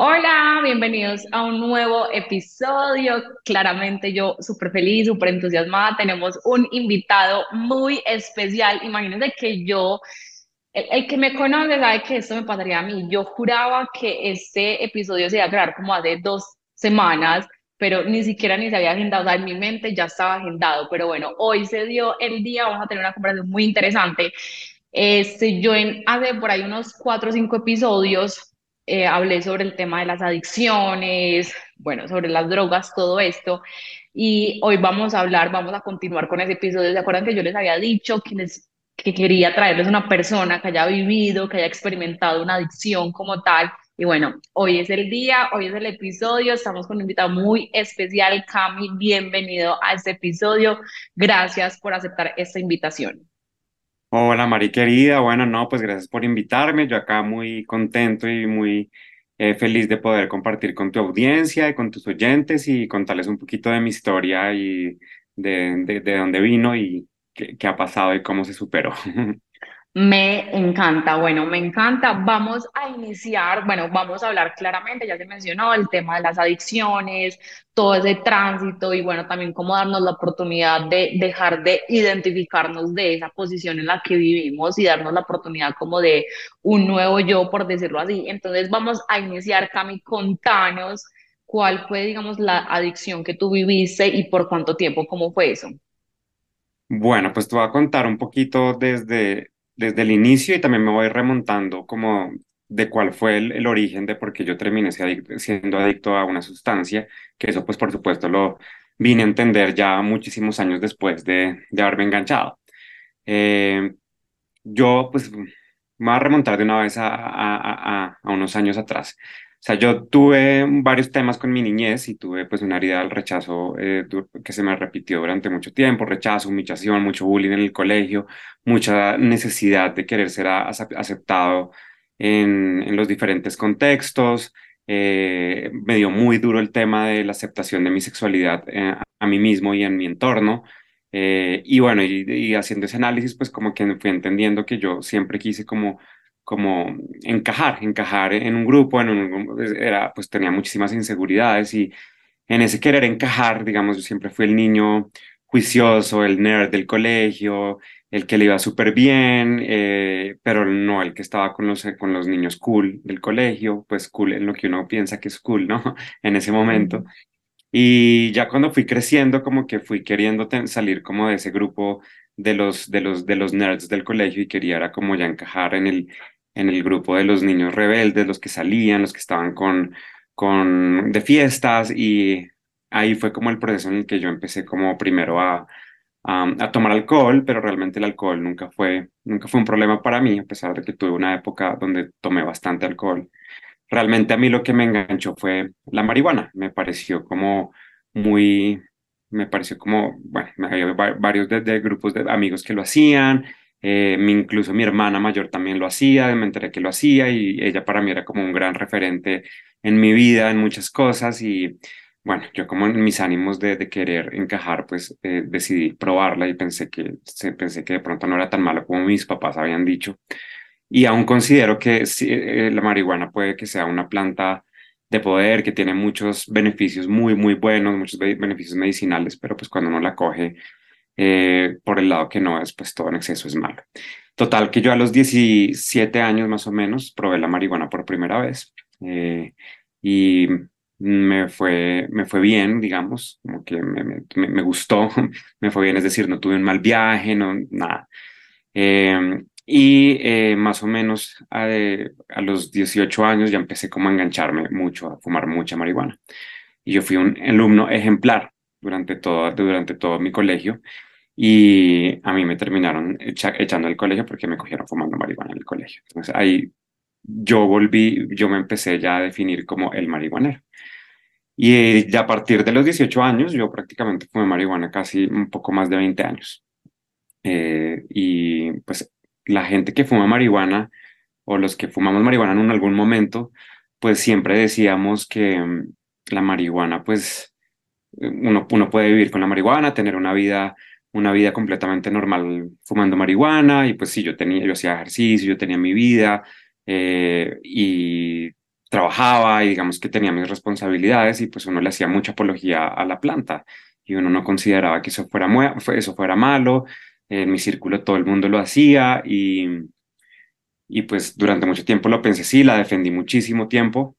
Hola, bienvenidos a un nuevo episodio. Claramente yo súper feliz, súper entusiasmada. Tenemos un invitado muy especial. Imagínense que yo, el, que me conoce sabe que esto me pasaría a mí. Yo juraba que este episodio se iba a grabar como hace dos semanas, pero ni siquiera ni se había agendado. O sea, en mi mente ya estaba agendado. Pero bueno, hoy se dio el día. Vamos a tener una conversación muy interesante. Este, yo en hace por ahí unos cuatro o cinco episodios eh, hablé sobre el tema de las adicciones, bueno, sobre las drogas, todo esto. Y hoy vamos a hablar, vamos a continuar con ese episodio. ¿Se acuerdan que yo les había dicho que, les, que quería traerles una persona que haya vivido, que haya experimentado una adicción como tal? Y bueno, hoy es el día, hoy es el episodio, estamos con un invitado muy especial, Cami, bienvenido a este episodio. Gracias por aceptar esta invitación. Hola Mari querida, bueno, no, pues gracias por invitarme. Yo acá muy contento y muy eh, feliz de poder compartir con tu audiencia y con tus oyentes y contarles un poquito de mi historia y de, de, de dónde vino y qué, qué ha pasado y cómo se superó. Me encanta, bueno, me encanta. Vamos a iniciar, bueno, vamos a hablar claramente, ya se mencionó el tema de las adicciones, todo ese tránsito y bueno, también cómo darnos la oportunidad de dejar de identificarnos de esa posición en la que vivimos y darnos la oportunidad como de un nuevo yo, por decirlo así. Entonces vamos a iniciar, Cami, contanos cuál fue, digamos, la adicción que tú viviste y por cuánto tiempo, cómo fue eso. Bueno, pues te voy a contar un poquito desde, desde el inicio y también me voy remontando como de cuál fue el, origen de por qué yo terminé siendo adicto a una sustancia, que eso pues por supuesto lo vine a entender ya muchísimos años después de, haberme enganchado. Eh, yo pues me voy a remontar de una vez a unos años atrás. O sea, yo tuve varios temas con mi niñez y tuve pues una herida del rechazo eh, que se me repitió durante mucho tiempo, rechazo, humillación, mucho bullying en el colegio, mucha necesidad de querer ser aceptado en, en los diferentes contextos. Eh, me dio muy duro el tema de la aceptación de mi sexualidad eh, a mí mismo y en mi entorno. Eh, y bueno, y, y haciendo ese análisis, pues como que fui entendiendo que yo siempre quise como como encajar, encajar en un grupo, en un, pues, era, pues tenía muchísimas inseguridades y en ese querer encajar, digamos, yo siempre fui el niño juicioso, el nerd del colegio, el que le iba súper bien, eh, pero no el que estaba con los, con los niños cool del colegio, pues cool en lo que uno piensa que es cool, ¿no? En ese momento. Y ya cuando fui creciendo, como que fui queriendo salir como de ese grupo de los, de los, de los nerds del colegio y quería era como ya encajar en el, en el grupo de los niños rebeldes, los que salían, los que estaban con, con de fiestas y ahí fue como el proceso en el que yo empecé como primero a, a, tomar alcohol, pero realmente el alcohol nunca fue, nunca fue un problema para mí, a pesar de que tuve una época donde tomé bastante alcohol. Realmente a mí lo que me enganchó fue la marihuana, me pareció como muy, me pareció como, bueno, había varios de grupos de amigos que lo hacían, eh, incluso mi hermana mayor también lo hacía, me enteré que lo hacía y ella para mí era como un gran referente en mi vida, en muchas cosas y bueno, yo como en mis ánimos de, querer encajar, pues eh, decidí probarla y pensé que, pensé que de pronto no era tan malo como mis papás habían dicho. Y aún considero que sí, eh, la marihuana puede que sea una planta de poder, que tiene muchos beneficios muy, muy buenos, muchos beneficios medicinales, pero pues cuando uno la coge eh, por el lado que no es, pues todo en exceso es malo. Total, que yo a los 17 años más o menos probé la marihuana por primera vez eh, y me fue, me fue bien, digamos, como que me, me, me, gustó, me fue bien, es decir, no tuve un mal viaje, no, nada. Eh, y eh, más o menos a, a, los 18 años ya empecé como a engancharme mucho, a fumar mucha marihuana. Y yo fui un alumno ejemplar durante todo, durante todo mi colegio y a mí me terminaron echa, echando del colegio porque me cogieron fumando marihuana en el colegio. Entonces ahí yo volví, yo me empecé ya a definir como el marihuanero. Y ya a partir de los 18 años, yo prácticamente fumé marihuana casi un poco más de 20 años. Eh, y pues la gente que fuma marihuana o los que fumamos marihuana en algún momento, pues siempre decíamos que um, la marihuana, pues uno, uno puede vivir con la marihuana, tener una vida una vida completamente normal fumando marihuana y pues sí, yo tenía, yo hacía ejercicio, yo tenía mi vida eh, y trabajaba y digamos que tenía mis responsabilidades y pues uno le hacía mucha apología a la planta y uno no consideraba que eso fuera, eso fuera malo, en mi círculo todo el mundo lo hacía y, y pues durante mucho tiempo lo pensé, sí, la defendí muchísimo tiempo,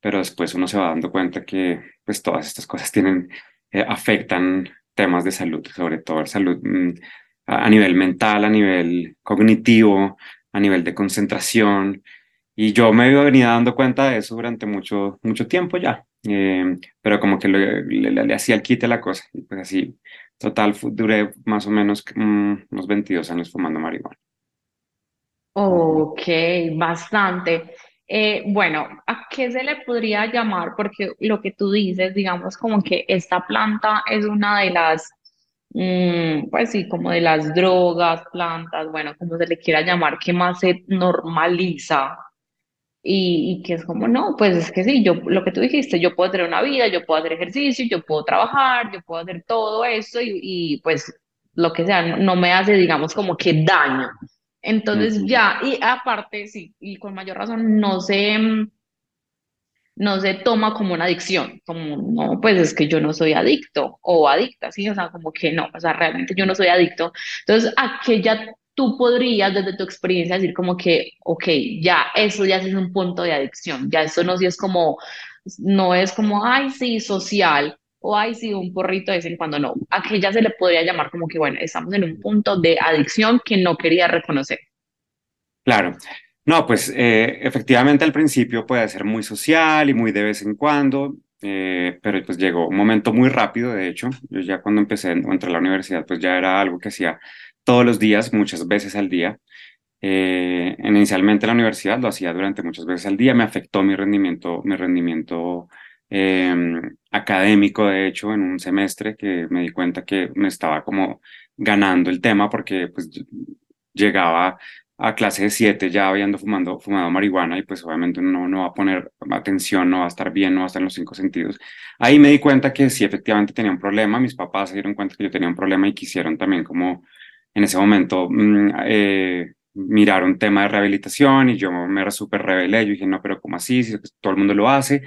pero después uno se va dando cuenta que pues todas estas cosas tienen, eh, afectan temas de salud, sobre todo salud mm, a nivel mental, a nivel cognitivo, a nivel de concentración. Y yo me venido dando cuenta de eso durante mucho, mucho tiempo ya, eh, pero como que le, le, hacía el quite la cosa. Y pues así, total, duré más o menos mm, unos 22 años fumando marihuana. Ok, bastante. Eh, bueno, ¿a qué se le podría llamar? Porque lo que tú dices, digamos, como que esta planta es una de las, mm, pues sí, como de las drogas, plantas, bueno, como se le quiera llamar, que más se normaliza y, y, que es como, no, pues es que sí, yo, lo que tú dijiste, yo puedo tener una vida, yo puedo hacer ejercicio, yo puedo trabajar, yo puedo hacer todo esto y, pues lo que sea, no, me hace, digamos, como que daño. Entonces ya, y aparte, sí, y con mayor razón, no se, no se toma como una adicción, como, no, pues es que yo no soy adicto o adicta, sí, o sea, como que no, o sea, realmente yo no soy adicto. Entonces, aquella tú podrías desde tu experiencia decir como que, ok, ya eso ya es un punto de adicción, ya eso no es como, no es como, ay, sí, social, o ay, sí, un porrito de vez en cuando, no, a que ya se le podría llamar como que, bueno, estamos en un punto de adicción que no quería reconocer. Claro. No, pues eh, efectivamente al principio puede ser muy social y muy de vez en cuando, eh, pero pues llegó un momento muy rápido, de hecho, yo ya cuando empecé a entrar a la universidad, pues ya era algo que hacía todos los días, muchas veces al día. Eh, inicialmente en la universidad lo hacía durante muchas veces al día, me afectó mi rendimiento, mi rendimiento em, académico, de hecho, en un semestre que me di cuenta que me estaba como ganando el tema porque pues llegaba a clase de 7 ya habiendo fumando, fumado marihuana y pues obviamente no, no va a poner atención, no va a estar bien, no va a estar en los cinco sentidos. Ahí me di cuenta que sí, efectivamente tenía un problema, mis papás se dieron cuenta que yo tenía un problema y quisieron también como en ese momento mm, eh, mirar un tema de rehabilitación y yo me súper rebelé, yo dije, no, pero ¿cómo así? Si todo el mundo lo hace,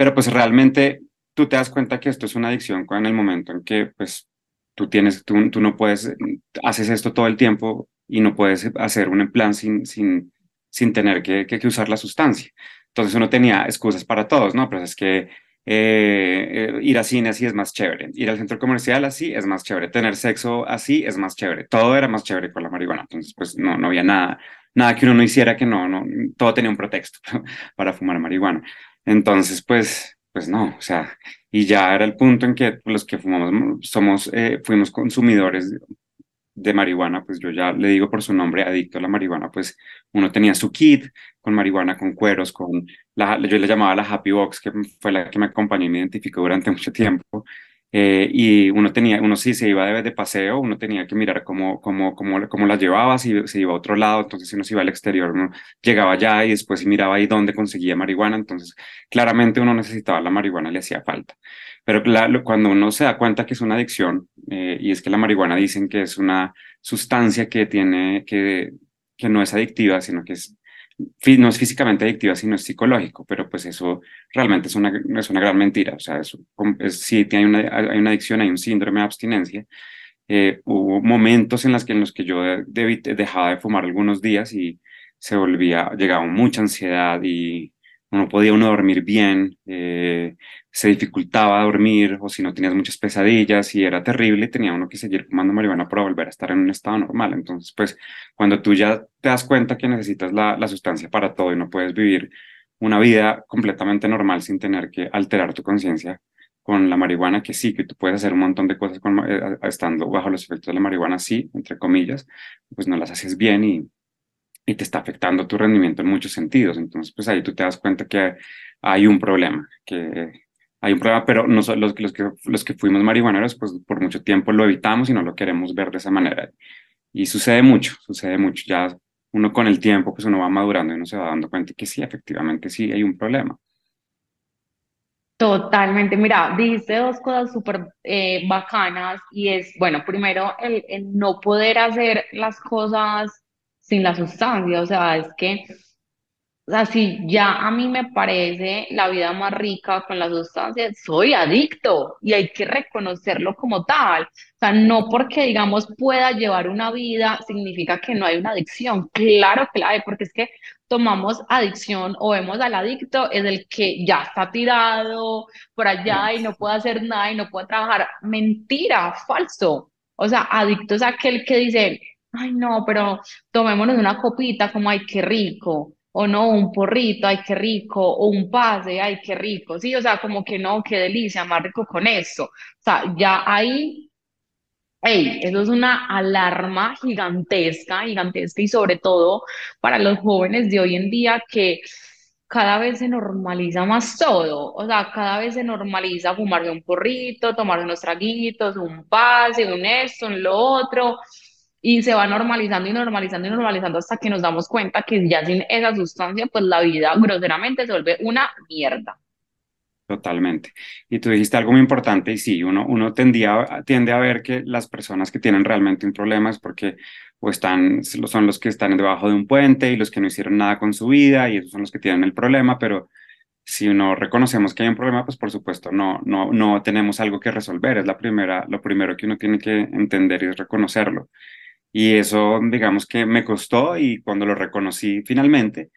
pero pues realmente tú te das cuenta que esto es una adicción en el momento en que pues tú tienes, tú, tú no puedes, haces esto todo el tiempo y no puedes hacer un plan sin, sin, sin tener que, que, que usar la sustancia. Entonces uno tenía excusas para todos, ¿no? Pero es que eh, ir a cine así es más chévere, ir al centro comercial así es más chévere, tener sexo así es más chévere, todo era más chévere con la marihuana, entonces pues no, no había nada, nada que uno no hiciera que no, no, todo tenía un pretexto para fumar marihuana. Entonces pues, pues no, o sea, y ya era el punto en que los que fumamos somos, eh, fuimos consumidores de marihuana, pues yo ya le digo por su nombre, adicto a la marihuana, pues uno tenía su kit con marihuana, con cueros, con la, yo le llamaba la Happy Box, que fue la que me acompañó y me identificó durante mucho tiempo. Eh, y uno tenía, uno sí se iba de, de, paseo, uno tenía que mirar cómo, cómo, cómo, cómo la llevaba, si se iba a otro lado, entonces si uno se iba al exterior, uno llegaba allá y después miraba ahí dónde conseguía marihuana, entonces claramente uno necesitaba la marihuana, le hacía falta. Pero claro, cuando uno se da cuenta que es una adicción, eh, y es que la marihuana dicen que es una sustancia que tiene, que, que no es adictiva, sino que es, no es físicamente adictiva, sino es psicológico, pero pues eso realmente es una, es una gran mentira. O sea, eso, es, sí hay una, hay una adicción, hay un síndrome de abstinencia. Eh, hubo momentos en, las que, en los que yo dejaba de fumar algunos días y se volvía, llegaba mucha ansiedad y no podía uno dormir bien, eh, se dificultaba dormir o si no tenías muchas pesadillas y era terrible, tenía uno que seguir fumando marihuana para volver a estar en un estado normal. Entonces, pues cuando tú ya te das cuenta que necesitas la, la sustancia para todo y no puedes vivir una vida completamente normal sin tener que alterar tu conciencia con la marihuana, que sí, que tú puedes hacer un montón de cosas con, eh, estando bajo los efectos de la marihuana, sí, entre comillas, pues no las haces bien y, y te está afectando tu rendimiento en muchos sentidos. Entonces, pues ahí tú te das cuenta que hay un problema, que hay un problema, pero no, los, los, que, los que fuimos marihuaneros, pues por mucho tiempo lo evitamos y no lo queremos ver de esa manera. Y sucede mucho, sucede mucho. Ya uno con el tiempo, pues uno va madurando y uno se va dando cuenta que sí, efectivamente sí hay un problema. Totalmente, mira, dice dos cosas súper eh, bacanas y es, bueno, primero el, el no poder hacer las cosas sin la sustancia, o sea, es que O sea, si ya a mí me parece la vida más rica con las sustancias, soy adicto y hay que reconocerlo como tal. O sea, no porque, digamos, pueda llevar una vida significa que no hay una adicción. Claro que la hay, porque es que tomamos adicción o vemos al adicto, es el que ya está tirado por allá y no puede hacer nada y no puede trabajar. Mentira, falso. O sea, adicto es aquel que dice, ay no, pero tomémonos una copita, como ay, qué rico o no, un porrito, ay, qué rico, o un pase, ay, qué rico, sí, o sea, como que no, qué delicia, más rico con eso. O sea, ya ahí, hey, eso es una alarma gigantesca, gigantesca, y sobre todo para los jóvenes de hoy en día que cada vez se normaliza más todo, o sea, cada vez se normaliza fumarse un porrito, tomar unos traguitos, un pase, un esto, un lo otro, y se va normalizando y normalizando y normalizando hasta que nos damos cuenta que ya sin esa sustancia, pues la vida groseramente se vuelve una mierda. Totalmente. Y tú dijiste algo muy importante y sí, uno, uno tendía, tiende a ver que las personas que tienen realmente un problema es porque o están, son los que están debajo de un puente y los que no hicieron nada con su vida y esos son los que tienen el problema, pero si uno reconocemos que hay un problema, pues por supuesto no, no, no tenemos algo que resolver. Es la primera, lo primero que uno tiene que entender y es reconocerlo. Y eso, digamos que me costó y cuando lo reconocí finalmente,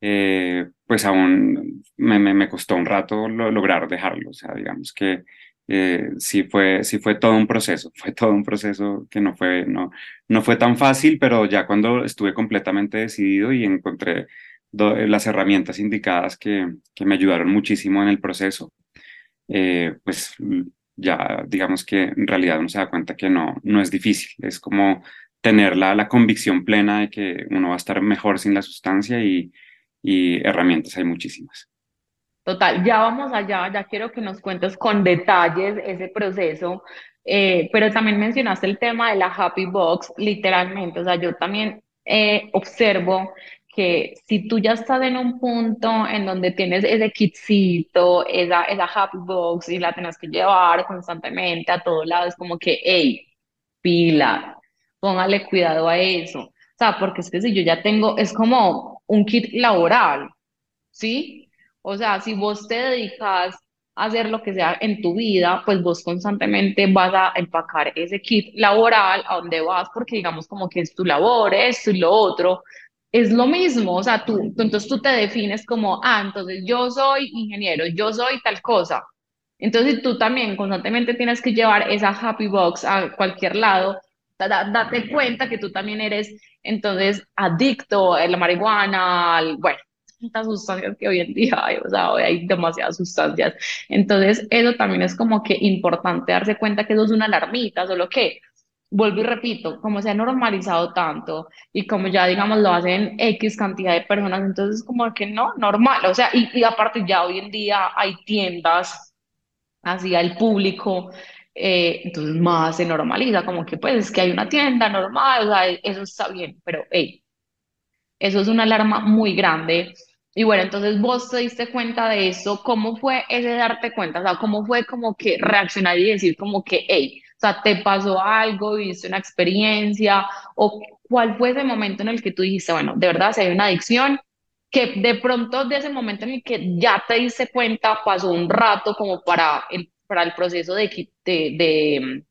eh, pues aún me, me, costó un rato lograr dejarlo. O sea, digamos que eh, sí, fue, sí fue todo un proceso, fue todo un proceso que no fue, no, no fue tan fácil, pero ya cuando estuve completamente decidido y encontré las herramientas indicadas que, que, me ayudaron muchísimo en el proceso, eh, pues ya digamos que en realidad uno se da cuenta que no, no es difícil, es como tener la, la convicción plena de que uno va a estar mejor sin la sustancia y, y herramientas hay muchísimas. Total, ya vamos allá, ya quiero que nos cuentes con detalles ese proceso, eh, pero también mencionaste el tema de la happy box, literalmente, o sea, yo también eh, observo que si tú ya estás en un punto en donde tienes ese kitcito, esa, esa happy box y la tienes que llevar constantemente a todos lados, como que, hey, pila, póngale cuidado a eso. O sea, porque es que si yo ya tengo, es como un kit laboral, ¿sí? O sea, si vos te dedicas a hacer lo que sea en tu vida, pues vos constantemente vas a empacar ese kit laboral a donde vas, porque digamos como que es tu labor, esto y lo otro, es lo mismo, o sea, tú, entonces tú te defines como, ah, entonces yo soy ingeniero, yo soy tal cosa. Entonces tú también constantemente tienes que llevar esa happy box a cualquier lado date cuenta que tú también eres entonces adicto a la marihuana, al, bueno, tantas sustancias que hoy en día hay, o sea, hoy hay demasiadas sustancias. Entonces, eso también es como que importante darse cuenta que eso es una alarmita, solo que, vuelvo y repito, como se ha normalizado tanto y como ya, digamos, lo hacen X cantidad de personas, entonces como que no, normal, o sea, y, y aparte ya hoy en día hay tiendas así al público eh, entonces más se normaliza, como que pues es que hay una tienda normal, o sea, eso está bien, pero hey, eso es una alarma muy grande. Y bueno, entonces vos te diste cuenta de eso, ¿cómo fue ese darte cuenta? O sea, ¿cómo fue como que reaccionar y decir como que, hey, o sea, te pasó algo, viste una experiencia, o cuál fue ese momento en el que tú dijiste, bueno, de verdad, si hay una adicción, que de pronto de ese momento en el que ya te diste cuenta, pasó un rato como para el para el proceso de, de,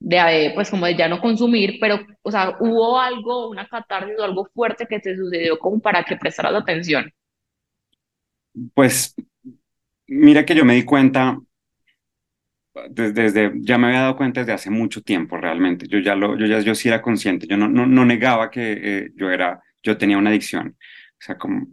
de, pues como de ya no consumir, pero, o sea, hubo algo, una catarsis o algo fuerte que te sucedió como para que prestaras atención. Pues mira que yo me di cuenta, desde, ya me había dado cuenta desde hace mucho tiempo realmente, yo ya lo, yo ya yo sí era consciente, yo no, no, no negaba que eh, yo era, yo tenía una adicción, o sea, como,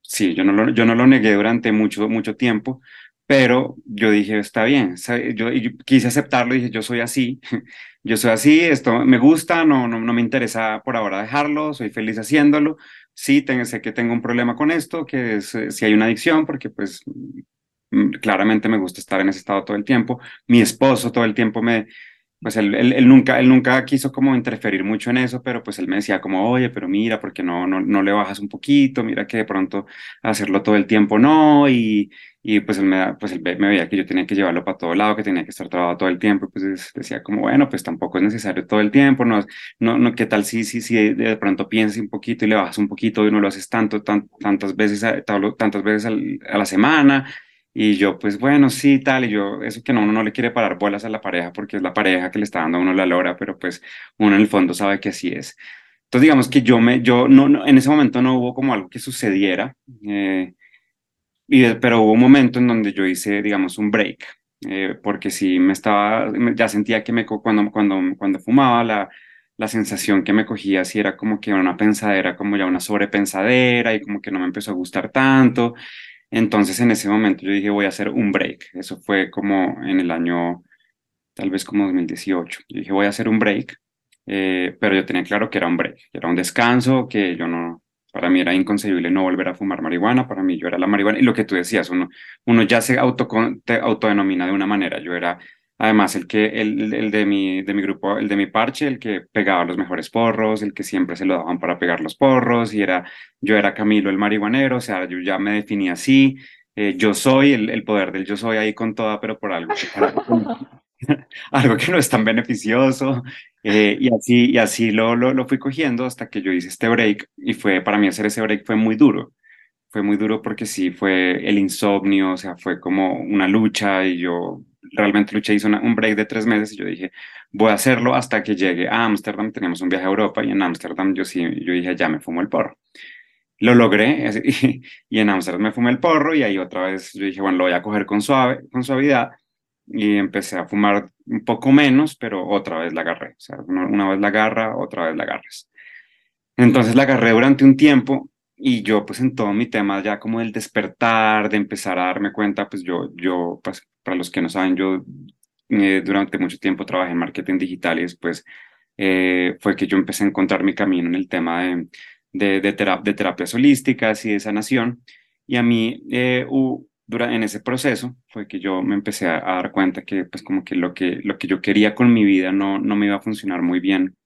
sí, yo no lo, yo no lo negué durante mucho, mucho tiempo, pero yo dije, está bien, yo, quise aceptarlo, dije, yo soy así, yo soy así, esto me gusta, no, no, no me interesa por ahora dejarlo, soy feliz haciéndolo, sí, sé que tengo un problema con esto, que es eh, si hay una adicción, porque pues mm, claramente me gusta estar en ese estado todo el tiempo, mi esposo todo el tiempo me, pues él, él, nunca, él nunca quiso como interferir mucho en eso, pero pues él me decía como, oye, pero mira, ¿por qué no, no, no le bajas un poquito? Mira que de pronto hacerlo todo el tiempo no, y, y pues él, me, pues él me veía que yo tenía que llevarlo para todo lado, que tenía que estar trabajando todo el tiempo, y pues decía como, bueno, pues tampoco es necesario todo el tiempo, no, no, no ¿qué tal si, si, si de pronto piensas un poquito y le bajas un poquito y no lo haces tanto, tantas veces, tantas veces a la semana? Y yo, pues bueno, sí, tal, y yo, eso que no, uno no le quiere parar bolas a la pareja porque es la pareja que le está dando a uno la lora, pero pues uno en el fondo sabe que así es. Entonces, digamos que yo me, yo no, no en ese momento no hubo como algo que sucediera, eh, y, pero hubo un momento en donde yo hice, digamos, un break, eh, porque sí me estaba, ya sentía que me, cuando, cuando, cuando fumaba, la, la sensación que me cogía así era como que una pensadera, como ya una sobrepensadera, y como que no me empezó a gustar tanto. Entonces en ese momento yo dije voy a hacer un break. Eso fue como en el año, tal vez como 2018. Yo dije voy a hacer un break, eh, pero yo tenía claro que era un break, que era un descanso, que yo no, para mí era inconcebible no volver a fumar marihuana, para mí yo era la marihuana. Y lo que tú decías, uno, uno ya se auto, autodenomina de una manera. Yo era Además, el que el, el, de mi de mi grupo, el de mi parche, el que pegaba los mejores porros, el que siempre se lo daban para pegar los porros, y era yo era Camilo el marihuanero, o sea, yo ya me definía así, eh, yo soy el, el, poder del yo soy ahí con toda, pero por algo que, algo que no es tan beneficioso, eh, y así y así lo, lo, lo fui cogiendo hasta que yo hice este break, y fue para mí hacer ese break fue muy duro, fue muy duro porque sí fue el insomnio, o sea, fue como una lucha y yo realmente luché, hice un break de tres meses y yo dije, voy a hacerlo hasta que llegue a Ámsterdam. Teníamos un viaje a Europa y en Ámsterdam yo sí, yo dije, ya me fumo el porro. Lo logré y, en Ámsterdam me fumé el porro y ahí otra vez yo dije, bueno, lo voy a coger con, suave, con suavidad y empecé a fumar un poco menos, pero otra vez la agarré. O una, vez la agarra, otra vez la agarras. Entonces la agarré durante un tiempo y yo pues en todo mi tema ya como el despertar, de empezar a darme cuenta, pues yo, yo pues para los que no saben, yo eh, durante mucho tiempo trabajé en marketing digital y después eh, fue que yo empecé a encontrar mi camino en el tema de, de, de, de terapias holísticas y de sanación. Y a mí, eh, en ese proceso, fue que yo me empecé a, dar cuenta que pues como que lo que, lo que yo quería con mi vida no, no me iba a funcionar muy bien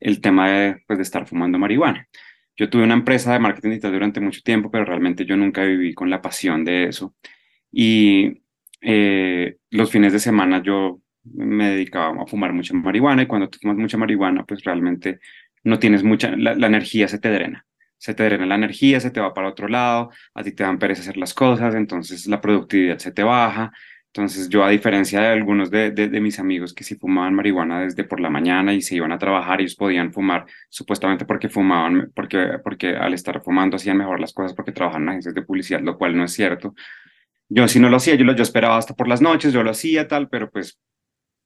el tema de, pues, de estar fumando marihuana. Yo tuve una empresa de marketing digital durante mucho tiempo, pero realmente yo nunca viví con la pasión de eso. Y eh, los fines de semana yo me dedicaba a fumar mucha marihuana y cuando tú fumas mucha marihuana, pues realmente no tienes mucha, la, energía se te drena. Se te drena la energía, se te va para otro lado, a ti te dan pereza hacer las cosas, entonces la productividad se te baja, entonces yo, a diferencia de algunos de, de, mis amigos que sí fumaban marihuana desde por la mañana y se iban a trabajar, ellos podían fumar supuestamente porque fumaban, porque, porque al estar fumando hacían mejor las cosas porque trabajaban en agencias de publicidad, lo cual no es cierto. Yo sí no lo hacía, yo, lo, yo esperaba hasta por las noches, yo lo hacía tal, pero pues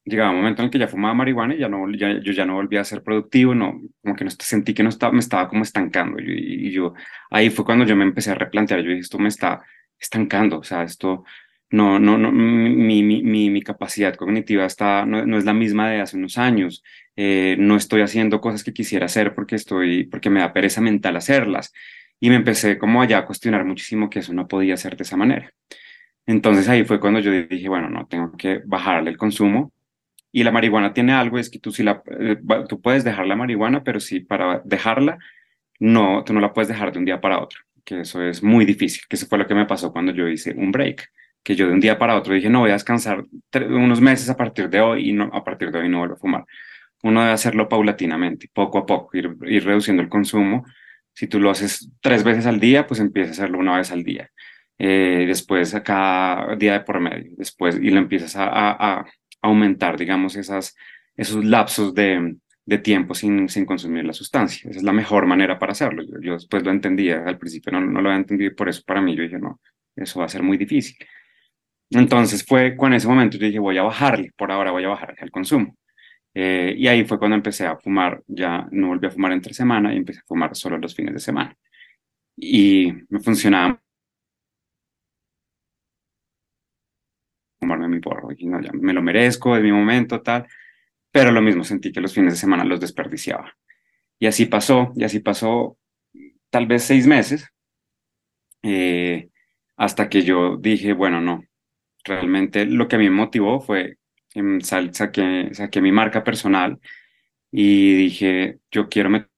llegaba un momento en el que ya fumaba marihuana y ya no, ya, yo ya no volvía a ser productivo, no, como que no sentí que no estaba, me estaba como estancando y, y yo ahí fue cuando yo me empecé a replantear, yo dije, esto me está estancando, o sea, esto no, no, no, mi, mi, mi, mi capacidad cognitiva está, no, no, es la misma de hace unos años. Eh, no estoy haciendo cosas que quisiera hacer porque, estoy, porque me da pereza mental hacerlas. Y me empecé como allá a cuestionar muchísimo que eso no podía ser de esa manera. Entonces ahí fue cuando yo dije, bueno, no, tengo que bajarle el consumo. Y la marihuana tiene algo, es que tú, si la, eh, tú puedes dejar la marihuana, pero si para dejarla, no, tú no la puedes dejar de un día para otro, que eso es muy difícil, que eso fue lo que me pasó cuando yo hice un break que yo de un día para otro dije, no, voy a descansar unos meses a partir de hoy y no, a partir de hoy no vuelvo a fumar. Uno debe hacerlo paulatinamente, poco a poco, ir, ir reduciendo el consumo. Si tú lo haces tres veces al día, pues empieza a hacerlo una vez al día. Eh, después a cada día de por medio, después y lo empiezas a, a, aumentar, digamos, esas, esos lapsos de, de tiempo sin, sin, consumir la sustancia. Esa es la mejor manera para hacerlo. Yo, yo después lo entendía, al principio no, no lo había entendido por eso para mí yo dije, no, eso va a ser muy difícil. Entonces fue con ese momento yo dije, voy a bajarle, por ahora voy a bajarle el consumo. Eh, y ahí fue cuando empecé a fumar, ya no volví a fumar entre semana y empecé a fumar solo los fines de semana. Y me funcionaba mi porro. Y no, ya me lo merezco, es mi momento, tal. Pero lo mismo, sentí que los fines de semana los desperdiciaba. Y así pasó, y así pasó tal vez seis meses, eh, hasta que yo dije, bueno, no, realmente lo que a mí me motivó fue em, saqué, saqué mi marca personal y dije, yo quiero meter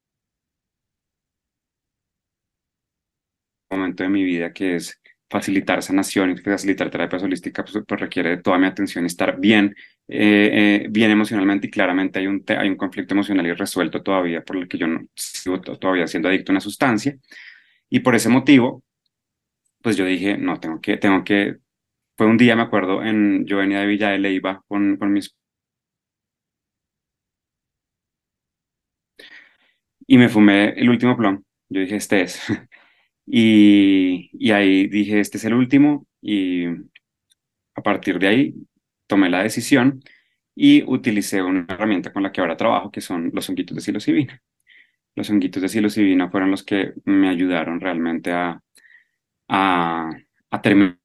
momento de mi vida que es facilitar sanación y facilitar terapia holística, pues, pues, requiere de toda mi atención estar bien, eh, eh, bien emocionalmente y claramente hay un, hay un conflicto emocional irresuelto todavía por el que yo no sigo todavía siendo adicto a una sustancia y por ese motivo, pues yo dije, no, tengo que, tengo que, fue un día, me acuerdo, en, yo venía de Villa de Leyva con, con mis y me fumé el último plom. Yo dije, este es. Y, y ahí dije, este es el último y a partir de ahí tomé la decisión y utilicé una herramienta con la que ahora trabajo, que son los honguitos de psilocibina. Los honguitos de psilocibina fueron los que me ayudaron realmente a, a, a terminar.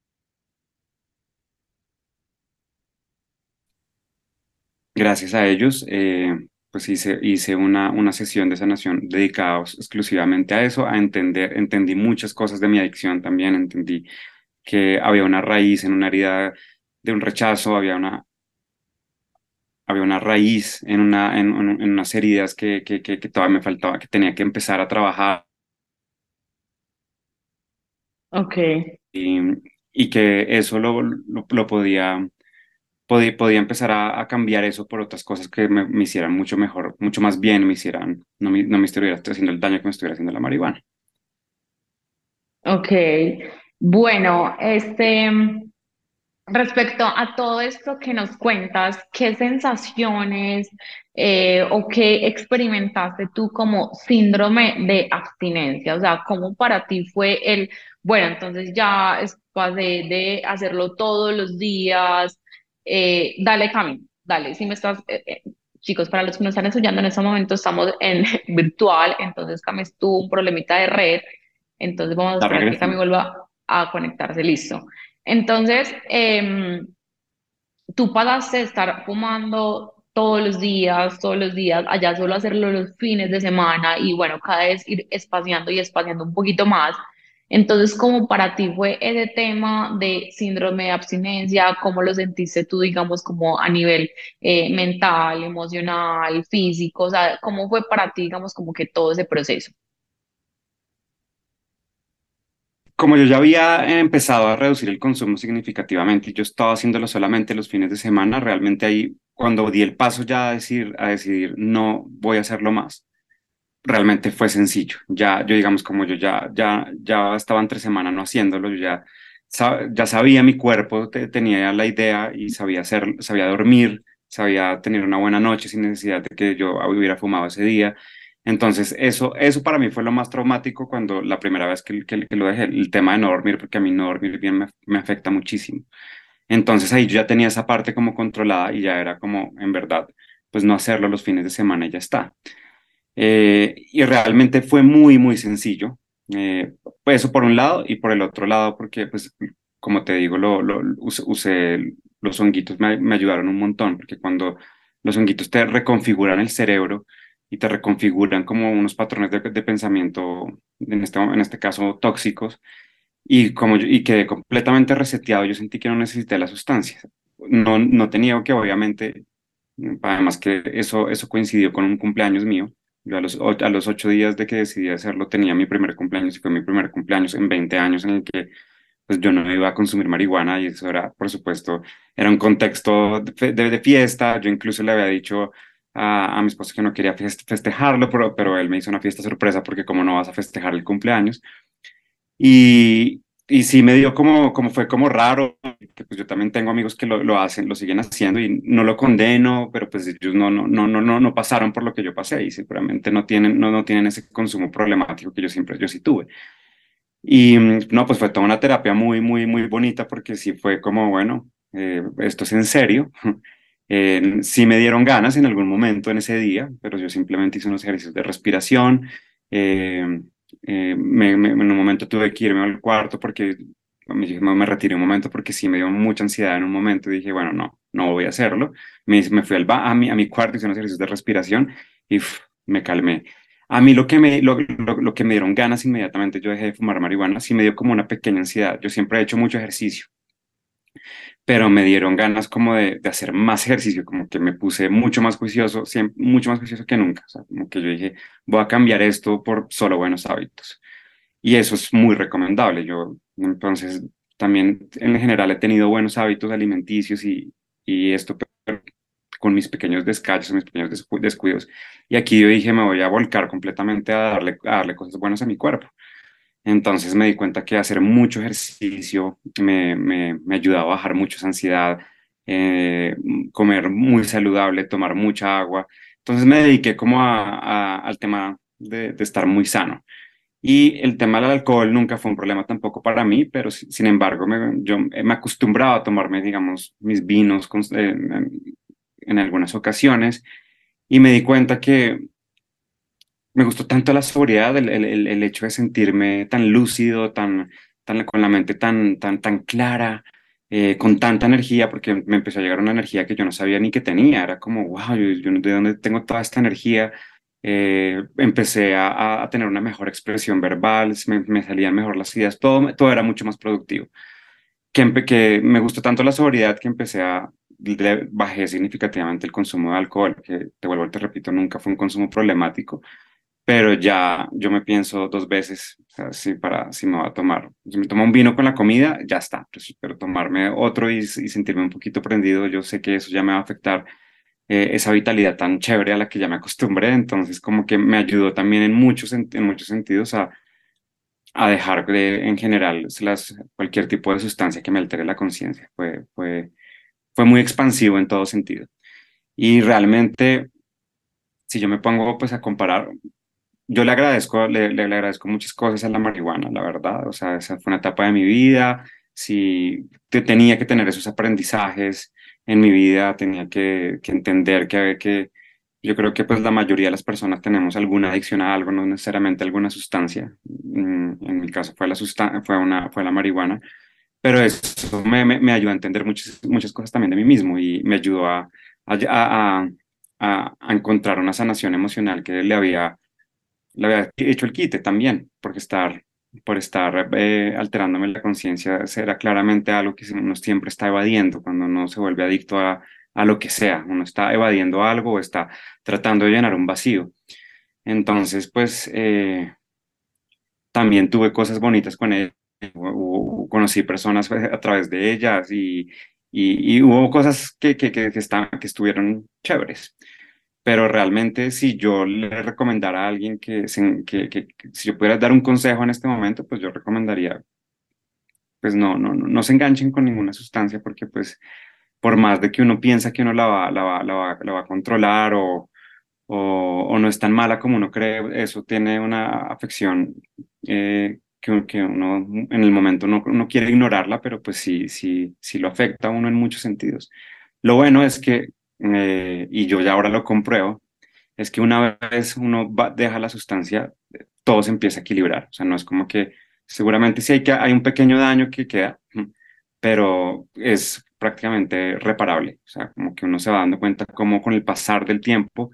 Gracias a ellos, eh, pues hice, hice una, una sesión de sanación dedicada exclusivamente a eso, a entender, entendí muchas cosas de mi adicción también, entendí que había una raíz en una herida de un rechazo, había una, había una raíz en, una, en, en unas heridas que, que, que, todavía me faltaba, que tenía que empezar a trabajar. Ok. Y, y que eso lo, lo, lo podía podía, empezar a, cambiar eso por otras cosas que me, hicieran mucho mejor, mucho más bien, me hicieran, no me, no me estuviera haciendo el daño que me estuviera haciendo la marihuana. Ok, bueno, este, respecto a todo esto que nos cuentas, ¿qué sensaciones eh, o qué experimentaste tú como síndrome de abstinencia? O sea, ¿cómo para ti fue el, bueno, entonces ya de, de hacerlo todos los días, eh, dale camino, dale, si me estás, eh, eh, chicos, para los que nos están estudiando en este momento estamos en virtual, entonces Cami tuvo un problemita de red, entonces vamos a esperar que Cami vuelva a conectarse, listo. Entonces, em, tú pasaste de estar fumando todos los días, todos los días, allá solo hacerlo los fines de semana y bueno, cada vez ir espaciando y espaciando un poquito más entonces, ¿cómo para ti fue ese tema de síndrome de abstinencia? ¿Cómo lo sentiste tú, digamos, como a nivel eh, mental, emocional, físico? O sea, ¿cómo fue para ti, digamos, como que todo ese proceso? Como yo ya había empezado a reducir el consumo significativamente yo estaba haciéndolo solamente los fines de semana, realmente ahí, cuando di el paso ya a decir, a decidir, no voy a hacerlo más, realmente fue sencillo. Ya, yo digamos, como yo ya, ya, ya estaba entre semana no haciéndolo, yo ya, ya sabía mi cuerpo, tenía la idea y sabía hacer, sabía dormir, sabía tener una buena noche sin necesidad de que yo hubiera fumado ese día. Entonces, eso, eso para mí fue lo más traumático cuando la primera vez que, que, lo dejé, el tema de no dormir, porque a mí no dormir bien me, me afecta muchísimo. Entonces ahí yo ya tenía esa parte como controlada y ya era como, en verdad, pues no hacerlo los fines de semana y ya está. Eh, y realmente fue muy, muy sencillo. Eh, pues eso por un lado y por el otro lado, porque pues como te digo, lo, lo usé, los honguitos me, me, ayudaron un montón, porque cuando los honguitos te reconfiguran el cerebro y te reconfiguran como unos patrones de, de pensamiento, en este, en este caso tóxicos, y como yo, y quedé completamente reseteado, yo sentí que no necesité la sustancia. No, no tenía que, obviamente, además que eso, eso coincidió con un cumpleaños mío, yo a los, a los ocho días de que decidí hacerlo tenía mi primer cumpleaños y fue mi primer cumpleaños en 20 años en el que pues yo no iba a consumir marihuana y eso era, por supuesto, era un contexto de, de, fiesta. Yo incluso le había dicho a, a mi esposo que no quería festejarlo, pero, pero él me hizo una fiesta sorpresa porque como no vas a festejar el cumpleaños. Y, y sí me dio como, como fue como raro, que pues yo también tengo amigos que lo, lo, hacen, lo siguen haciendo y no lo condeno, pero pues ellos no, no, no, no, no pasaron por lo que yo pasé y seguramente no tienen, no, no tienen ese consumo problemático que yo siempre, yo sí tuve. Y no, pues fue toda una terapia muy, muy, muy bonita porque sí fue como, bueno, eh, esto es en serio. Eh, sí me dieron ganas en algún momento en ese día, pero yo simplemente hice unos ejercicios de respiración. Eh, eh, en un momento tuve que irme al cuarto porque me, me retiré un momento porque sí me dio mucha ansiedad en un momento dije, bueno, no, no voy a hacerlo. Me, me fui al a, mi, a mi cuarto, hice unos ejercicios de respiración y me calmé. A mí lo que, me, lo, lo, que me dieron ganas inmediatamente, yo dejé de fumar marihuana, sí me dio como una pequeña ansiedad. Yo siempre he hecho mucho ejercicio. Pero me dieron ganas como de, de, hacer más ejercicio, como que me puse mucho más juicioso, siempre, mucho más juicioso que nunca, como que yo dije, voy a cambiar esto por solo buenos hábitos. Y eso es muy recomendable. Yo, entonces, también en general he tenido buenos hábitos alimenticios y, y esto con mis pequeños descachos, mis pequeños descuidos. Y aquí yo dije, me voy a volcar completamente a darle, a darle cosas buenas a mi cuerpo. Entonces me di cuenta que hacer mucho ejercicio me, me, ayudaba a bajar mucho ansiedad, eh, comer muy saludable, tomar mucha agua. Entonces me dediqué como a, al tema de, estar muy sano. Y el tema del alcohol nunca fue un problema tampoco para mí, pero sin embargo me, yo me acostumbraba a tomarme, digamos, mis vinos en, en algunas ocasiones y me di cuenta que me gustó tanto la sobriedad, el, el, el, hecho de sentirme tan lúcido, tan, tan, con la mente tan, tan, tan clara, eh, con tanta energía, porque me empezó a llegar una energía que yo no sabía ni que tenía. Era como, wow, yo, yo ¿de dónde tengo toda esta energía? Eh, empecé a, tener una mejor expresión verbal, me, salían mejor las ideas, todo, todo era mucho más productivo. Que, me gustó tanto la sobriedad que empecé a, bajé significativamente el consumo de alcohol, que te vuelvo, te repito, nunca fue un consumo problemático, pero ya yo me pienso dos veces o sea, si, para, si me va a tomar. Si me tomo un vino con la comida, ya está, pues, pero tomarme otro y, y, sentirme un poquito prendido, yo sé que eso ya me va a afectar eh, esa vitalidad tan chévere a la que ya me acostumbré, entonces como que me ayudó también en muchos, en, muchos sentidos a, a dejar de, en general las, cualquier tipo de sustancia que me altere la conciencia. Fue, fue, fue muy expansivo en todo sentido. Y realmente, si yo me pongo pues a comparar, yo le agradezco, le, le, agradezco muchas cosas a la marihuana, la verdad. O sea, esa fue una etapa de mi vida. Si te, tenía que tener esos aprendizajes en mi vida, tenía que, que entender que, que yo creo que pues la mayoría de las personas tenemos alguna adicción a algo, no necesariamente alguna sustancia. Mm, en mi caso fue la, fue una, fue la marihuana, pero eso me, me, me ayudó a entender muchas, muchas cosas también de mí mismo y me ayudó a, a, a, a encontrar una sanación emocional que le había le había hecho el quite también, porque estar, por estar eh, alterándome la conciencia será claramente algo que uno siempre está evadiendo cuando uno se vuelve adicto a, a lo que sea, uno está evadiendo algo o está tratando de llenar un vacío. Entonces, pues, eh, también tuve cosas bonitas con él, conocí personas pues, a través de ellas y, y, hubo cosas que, que, que, que, que estuvieron chéveres pero realmente si yo le recomendara a alguien que, que, que, si yo pudiera dar un consejo en este momento, pues yo recomendaría, pues no, no, no, no se enganchen con ninguna sustancia porque pues por más de que uno piensa que uno la va, la va, la va, la va a controlar o, o, o, no es tan mala como uno cree, eso tiene una afección eh, que, que, uno en el momento no, no quiere ignorarla, pero pues sí, sí, sí lo afecta a uno en muchos sentidos. Lo bueno es que eh, y yo ya ahora lo compruebo, es que una vez uno va, deja la sustancia, todo se empieza a equilibrar. O sea, no es como que seguramente sí hay, que, hay un pequeño daño que queda, pero es prácticamente reparable. O sea, como que uno se va dando cuenta como con el pasar del tiempo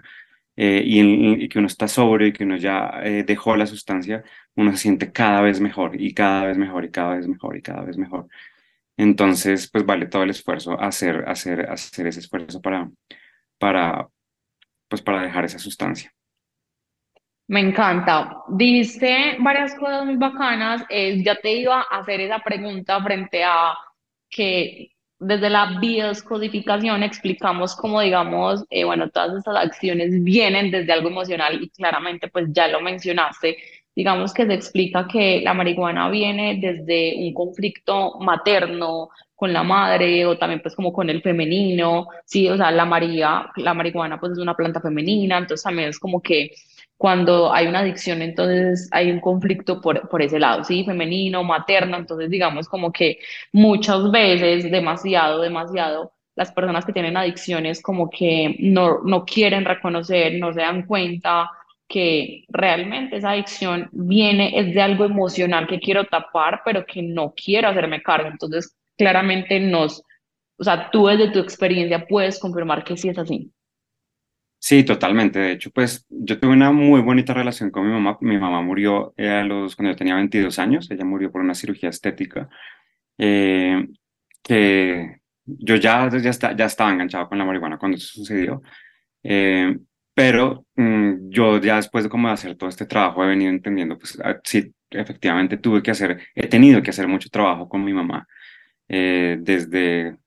eh, y, que uno está sobre y que uno ya eh, dejó la sustancia, uno se siente cada vez mejor y cada vez mejor y cada vez mejor y cada vez mejor. Entonces, pues vale todo el esfuerzo hacer, hacer, hacer ese esfuerzo para, para, pues para dejar esa sustancia. Me encanta. Dijiste varias cosas muy bacanas. Eh, ya te iba a hacer esa pregunta frente a que desde la bioscodificación explicamos cómo, digamos, eh, bueno, todas estas acciones vienen desde algo emocional y claramente, pues ya lo mencionaste, digamos que se explica que la marihuana viene desde un conflicto materno con la madre o también pues como con el femenino, sí, o sea, la María, la marihuana pues es una planta femenina, entonces también es como que cuando hay una adicción, entonces hay un conflicto por, por ese lado, sí, femenino, materno, entonces digamos como que muchas veces, demasiado, demasiado, las personas que tienen adicciones como que no, no quieren reconocer, no se dan cuenta que realmente esa adicción viene, es de algo emocional que quiero tapar, pero que no quiero hacerme cargo. Entonces, claramente nos, o sea, tú desde tu experiencia puedes confirmar que sí es así. Sí, totalmente. De hecho, pues yo tuve una muy bonita relación con mi mamá. Mi mamá murió a los, cuando yo tenía 22 años. Ella murió por una cirugía estética. Eh, que yo ya, ya, está, ya estaba enganchado con la marihuana cuando eso sucedió, eh, pero mm, yo ya después de como hacer todo este trabajo he venido entendiendo, pues ah, sí, efectivamente tuve que hacer, he tenido que hacer mucho trabajo con mi mamá, eh, desde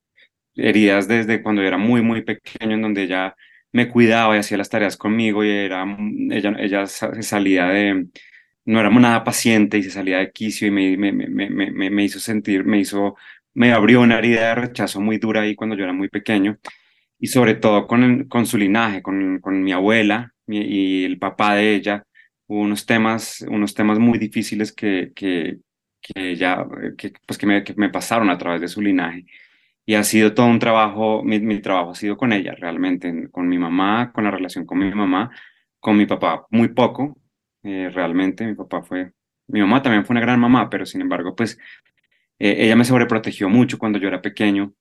heridas desde cuando yo era muy, muy pequeño, en donde ella me cuidaba y hacía las tareas conmigo y era, ella, ella se salía de, no éramos nada paciente y se salía de quicio y me, me, me, me, me hizo sentir, me hizo, me abrió una herida de rechazo muy dura ahí cuando yo era muy pequeño y sobre todo con, con su linaje, con, con mi abuela y el papá de ella, hubo unos temas, unos temas muy difíciles que, que, que ya, que, pues que me, que me pasaron a través de su linaje. Y ha sido todo un trabajo, mi, mi, trabajo ha sido con ella realmente, con mi mamá, con la relación con mi mamá, con mi papá muy poco, eh, realmente mi papá fue, mi mamá también fue una gran mamá, pero sin embargo, pues eh, ella me sobreprotegió mucho cuando yo era pequeño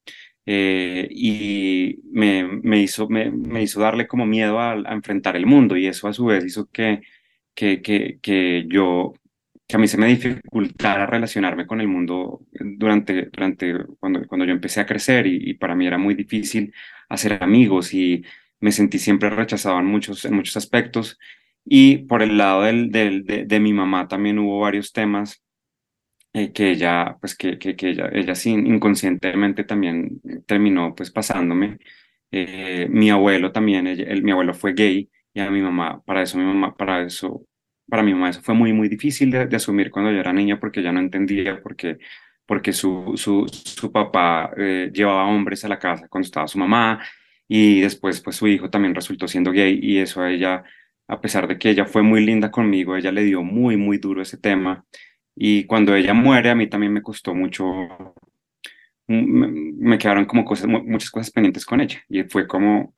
eh, y me, me, hizo, me, me, hizo darle como miedo a, a, enfrentar el mundo y eso a su vez hizo que, que, que, que yo que a mí se me dificultara relacionarme con el mundo durante, durante cuando, cuando yo empecé a crecer y, y, para mí era muy difícil hacer amigos y me sentí siempre rechazado en muchos, en muchos aspectos. Y por el lado del, del, de, de, mi mamá también hubo varios temas eh, que ella, pues que, que, que ella, ella sí, inconscientemente también terminó pues pasándome. Eh, mi abuelo también, ella, el, mi abuelo fue gay y a mi mamá, para eso mi mamá, para eso para mi mamá eso fue muy, muy difícil de, asumir cuando yo era niña porque ya no entendía porque, porque su, su, su papá eh, llevaba hombres a la casa cuando estaba su mamá y después pues su hijo también resultó siendo gay y eso a ella, a pesar de que ella fue muy linda conmigo, ella le dio muy, muy duro ese tema y cuando ella muere a mí también me costó mucho, me, me quedaron como cosas, muchas cosas pendientes con ella. Y fue como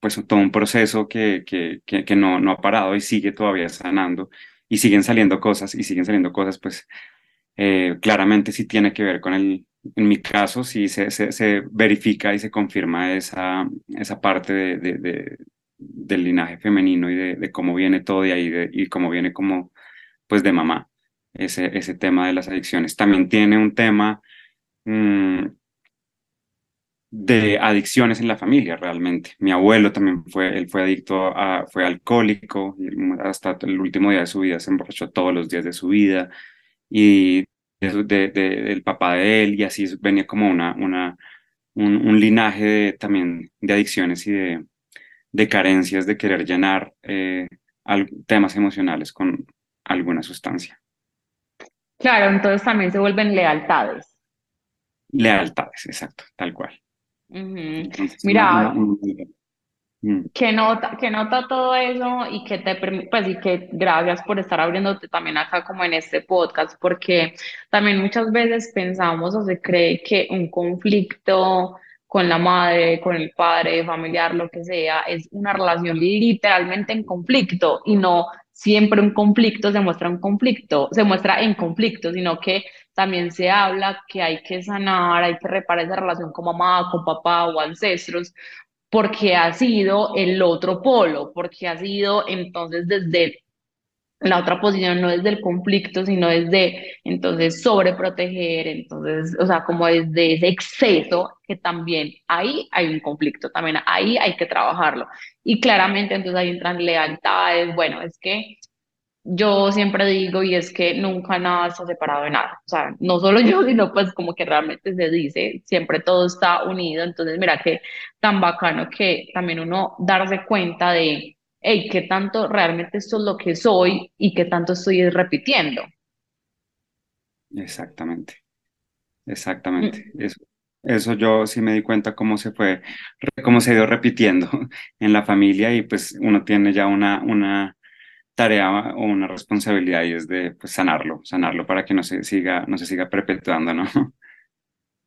pues todo un proceso que, que, que, que, no, no ha parado y sigue todavía sanando y siguen saliendo cosas y siguen saliendo cosas, pues eh, claramente sí tiene que ver con el, en mi caso, sí se, se, se verifica y se confirma esa, esa parte de, de, de, del linaje femenino y de, de, cómo viene todo de ahí y cómo viene como, pues de mamá, ese, ese tema de las adicciones. También tiene un tema... Mmm, de adicciones en la familia realmente. Mi abuelo también fue, él fue adicto a, fue alcohólico, hasta el último día de su vida se emborrachó todos los días de su vida y de, de, de, el papá de él y así venía como una, una, un, un linaje de, también de adicciones y de, de carencias de querer llenar eh, temas emocionales con alguna sustancia. Claro, entonces también se vuelven lealtades. Lealtades, exacto, tal cual. Uh -huh. Mira, que nota, que nota todo eso y que te pues y que gracias por estar abriéndote también acá como en este podcast, porque también muchas veces pensamos o se cree que un conflicto con la madre, con el padre, familiar, lo que sea, es una relación literalmente en conflicto y no siempre un conflicto se muestra un conflicto, se muestra en conflicto, sino que también se habla que hay que sanar, hay que reparar esa relación con mamá, con papá o ancestros, porque ha sido el otro polo, porque ha sido entonces desde la otra posición, no desde el conflicto, sino desde entonces sobreproteger, entonces, o sea, como desde ese exceso que también ahí hay un conflicto, también ahí hay que trabajarlo. Y claramente entonces ahí entran lealtades, bueno, es que yo siempre digo y es que nunca nada está separado de nada, o sea, no solo yo, sino pues como que realmente se dice, siempre todo está unido, entonces mira que tan bacano que también uno darse cuenta de, hey, qué tanto realmente esto es lo que soy y qué tanto estoy repitiendo. Exactamente, exactamente, mm. eso. Eso yo sí me di cuenta cómo se fue, cómo se dio repitiendo en la familia y pues uno tiene ya una, una, tarea o una responsabilidad y es de pues, sanarlo, sanarlo para que no se siga, no se siga perpetuando, ¿no?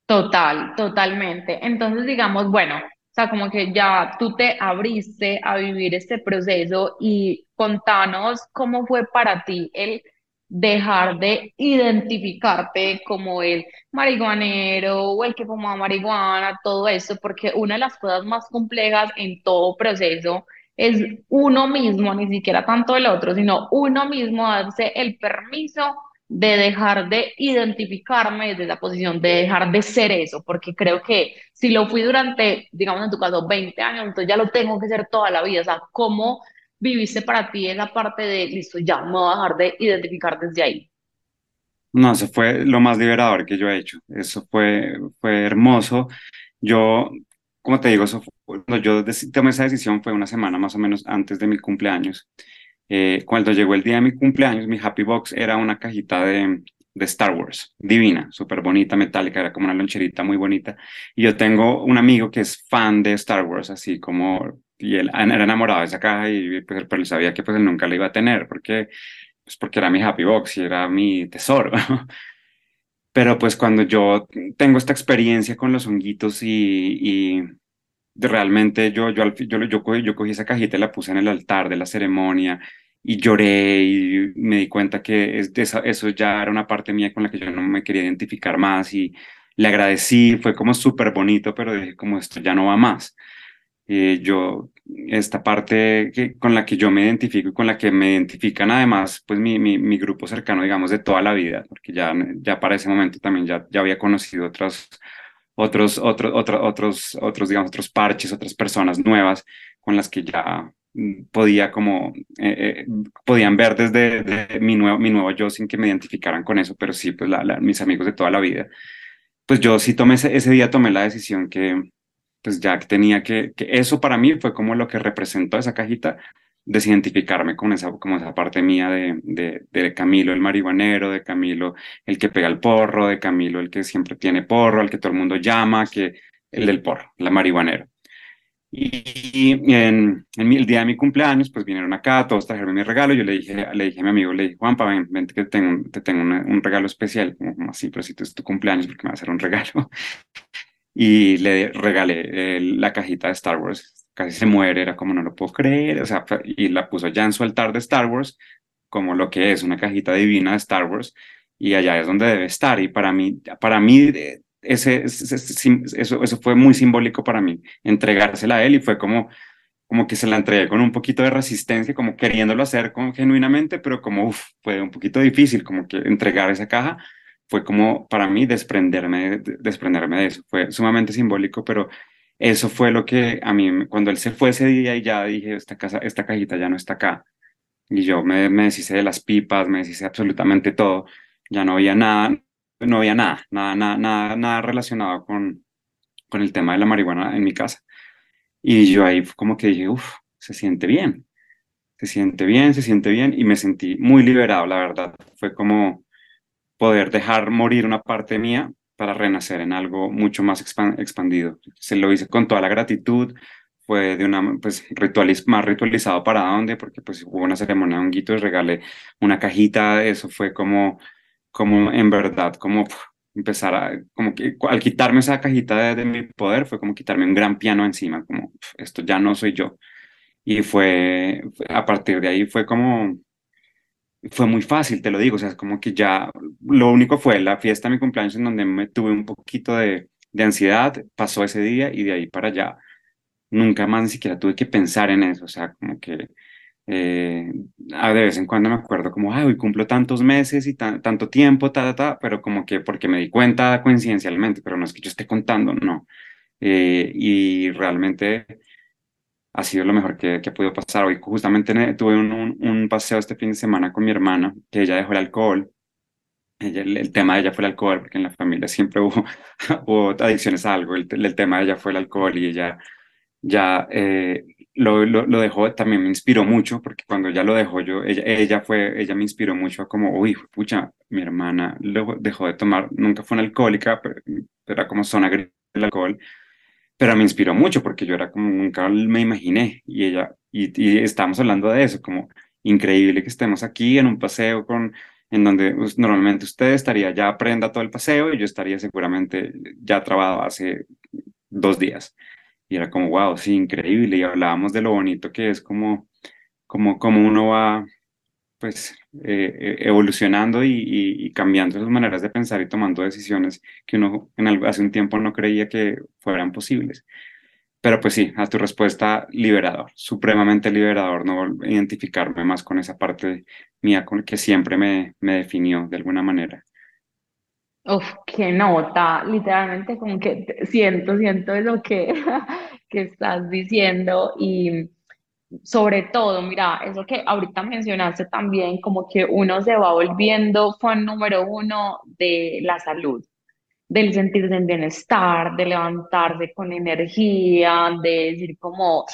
Total, totalmente. Entonces, digamos, bueno, o sea, como que ya tú te abriste a vivir este proceso y contanos cómo fue para ti el dejar de identificarte como el marihuanero o el que fumaba marihuana, todo eso, porque una de las cosas más complejas en todo proceso es uno mismo, ni siquiera tanto el otro, sino uno mismo darse el permiso de dejar de identificarme desde la posición de dejar de ser eso, porque creo que si lo fui durante, digamos en tu caso, 20 años, entonces ya lo tengo que ser toda la vida. O sea, ¿cómo viviste para ti esa parte de, listo, ya me voy a dejar de identificar desde ahí? No, eso fue lo más liberador que yo he hecho. Eso fue, fue hermoso. Yo, como te digo, eso fue- cuando yo tomé esa decisión fue una semana más o menos antes de mi cumpleaños. Eh, cuando llegó el día de mi cumpleaños, mi Happy Box era una cajita de, de Star Wars, divina, súper bonita, metálica, era como una loncherita muy bonita. Y yo tengo un amigo que es fan de Star Wars, así como, y él era enamorado de esa caja y pues, pero él sabía que pues él nunca la iba a tener, porque, pues porque era mi Happy Box y era mi tesoro. Pero pues cuando yo tengo esta experiencia con los honguitos y, y realmente yo, yo, yo, yo, cogí, yo cogí esa cajita y la puse en el altar de la ceremonia y lloré y me di cuenta que es, eso ya era una parte mía con la que yo no me quería identificar más y le agradecí, fue como súper bonito, pero dije como esto ya no va más. Eh, yo, esta parte que, con la que yo me identifico y con la que me identifican además, pues mi, mi, mi grupo cercano, digamos, de toda la vida, porque ya, ya para ese momento también ya, ya había conocido otros, otros, otros, otros, otros, otros, digamos, otros parches, otras personas nuevas con las que ya mm, podía como, eh, eh, podían ver desde de mi, nuevo, mi nuevo yo sin que me identificaran con eso, pero sí, pues la, la, mis amigos de toda la vida. Pues yo sí tomé ese, ese día, tomé la decisión que pues ya tenía que, que eso para mí fue como lo que representó esa cajita, desidentificarme con esa, como esa parte mía de, de, de Camilo el marihuanero, de Camilo el que pega el porro, de Camilo el que siempre tiene porro, al que todo el mundo llama, que el del porro, la marihuanero. Y en, en mi, el día de mi cumpleaños, pues vinieron acá, todos trajeron mi regalo. Yo le dije, le dije a mi amigo, le dije, Juanpa, ven, ven que tengo, te tengo un regalo especial, como así, pero si es tu cumpleaños, porque me va a hacer un regalo y le regalé eh, la cajita de Star Wars. Casi se muere, era como no lo puedo creer, o sea, y la puso ya en su altar de Star Wars, como lo que es una cajita divina de Star Wars, y allá es donde debe estar. Y para mí, para mí ese, ese, ese, eso, eso fue muy simbólico para mí, entregársela a él y fue como, como que se la entregué con un poquito de resistencia, como queriéndolo hacer con, genuinamente, pero como uf, fue un poquito difícil, como que entregar esa caja fue como para mí desprenderme, desprenderme de eso. Fue sumamente simbólico, pero eso fue lo que a mí, cuando él se fue ese día y ya dije, esta, casa, esta cajita ya no está acá. Y yo me, me deshice de las pipas, me deshice absolutamente todo. Ya no había nada, no había nada, nada, nada, nada, nada relacionado con, con el tema de la marihuana en mi casa. Y yo ahí como que dije, uff, se siente bien, se siente bien, se siente bien. Y me sentí muy liberado, la verdad. Fue como poder dejar morir una parte mía para renacer en algo mucho más expandido. Se lo hice con toda la gratitud, fue de una, pues, ritualiz más ritualizado para dónde, porque pues hubo una ceremonia de honguitos, regalé una cajita, eso fue como, como en verdad, como empezar a, como que al quitarme esa cajita de, de, mi poder, fue como quitarme un gran piano encima, como esto ya no soy yo. Y fue, a partir de ahí fue como, fue muy fácil, te lo digo, o sea, como que ya lo único fue la fiesta mi cumpleaños en donde me tuve un poquito de, de ansiedad, pasó ese día y de ahí para allá nunca más ni siquiera tuve que pensar en eso, o sea, como que eh, de vez en cuando me acuerdo como, ay, hoy cumplo tantos meses y tanto tiempo, ta, ta, ta, pero como que porque me di cuenta coincidencialmente, pero no es que yo esté contando, no. Eh, y realmente ha sido lo mejor que, que ha podido pasar. Hoy justamente tuve un, un, paseo este fin de semana con mi hermana, que ella dejó el alcohol. El, el, tema de ella fue el alcohol, porque en la familia siempre hubo, adicciones a algo. El, el, tema de ella fue el alcohol y ella ya eh, lo, lo, dejó, también me inspiró mucho, porque cuando ya lo dejó yo, ella, ella fue, ella me inspiró mucho como, uy, pucha, mi hermana lo dejó de tomar, nunca fue una alcohólica, pero era como zona del alcohol, pero me inspiró mucho porque yo era como nunca me imaginé y ella, y, y estamos hablando de eso, como increíble que estemos aquí en un paseo con, en donde pues, normalmente usted estaría ya aprenda todo el paseo y yo estaría seguramente ya trabado hace dos días. Y era como, wow, sí, increíble. Y hablábamos de lo bonito que es como, como, como uno va pues eh, evolucionando y, cambiando sus maneras de pensar y tomando decisiones que uno hace un tiempo no creía que fueran posibles. pero pues sí, a tu respuesta, liberador, supremamente liberador, no identificarme más con esa parte mía con que siempre me, me definió de alguna manera. Uf, qué nota, literalmente como que siento, siento lo que, que estás diciendo y sobre todo, mira, eso que ahorita mencionaste también, como que uno se va volviendo fan número uno de la salud, del sentirse en bienestar, de levantarse con energía, de decir como,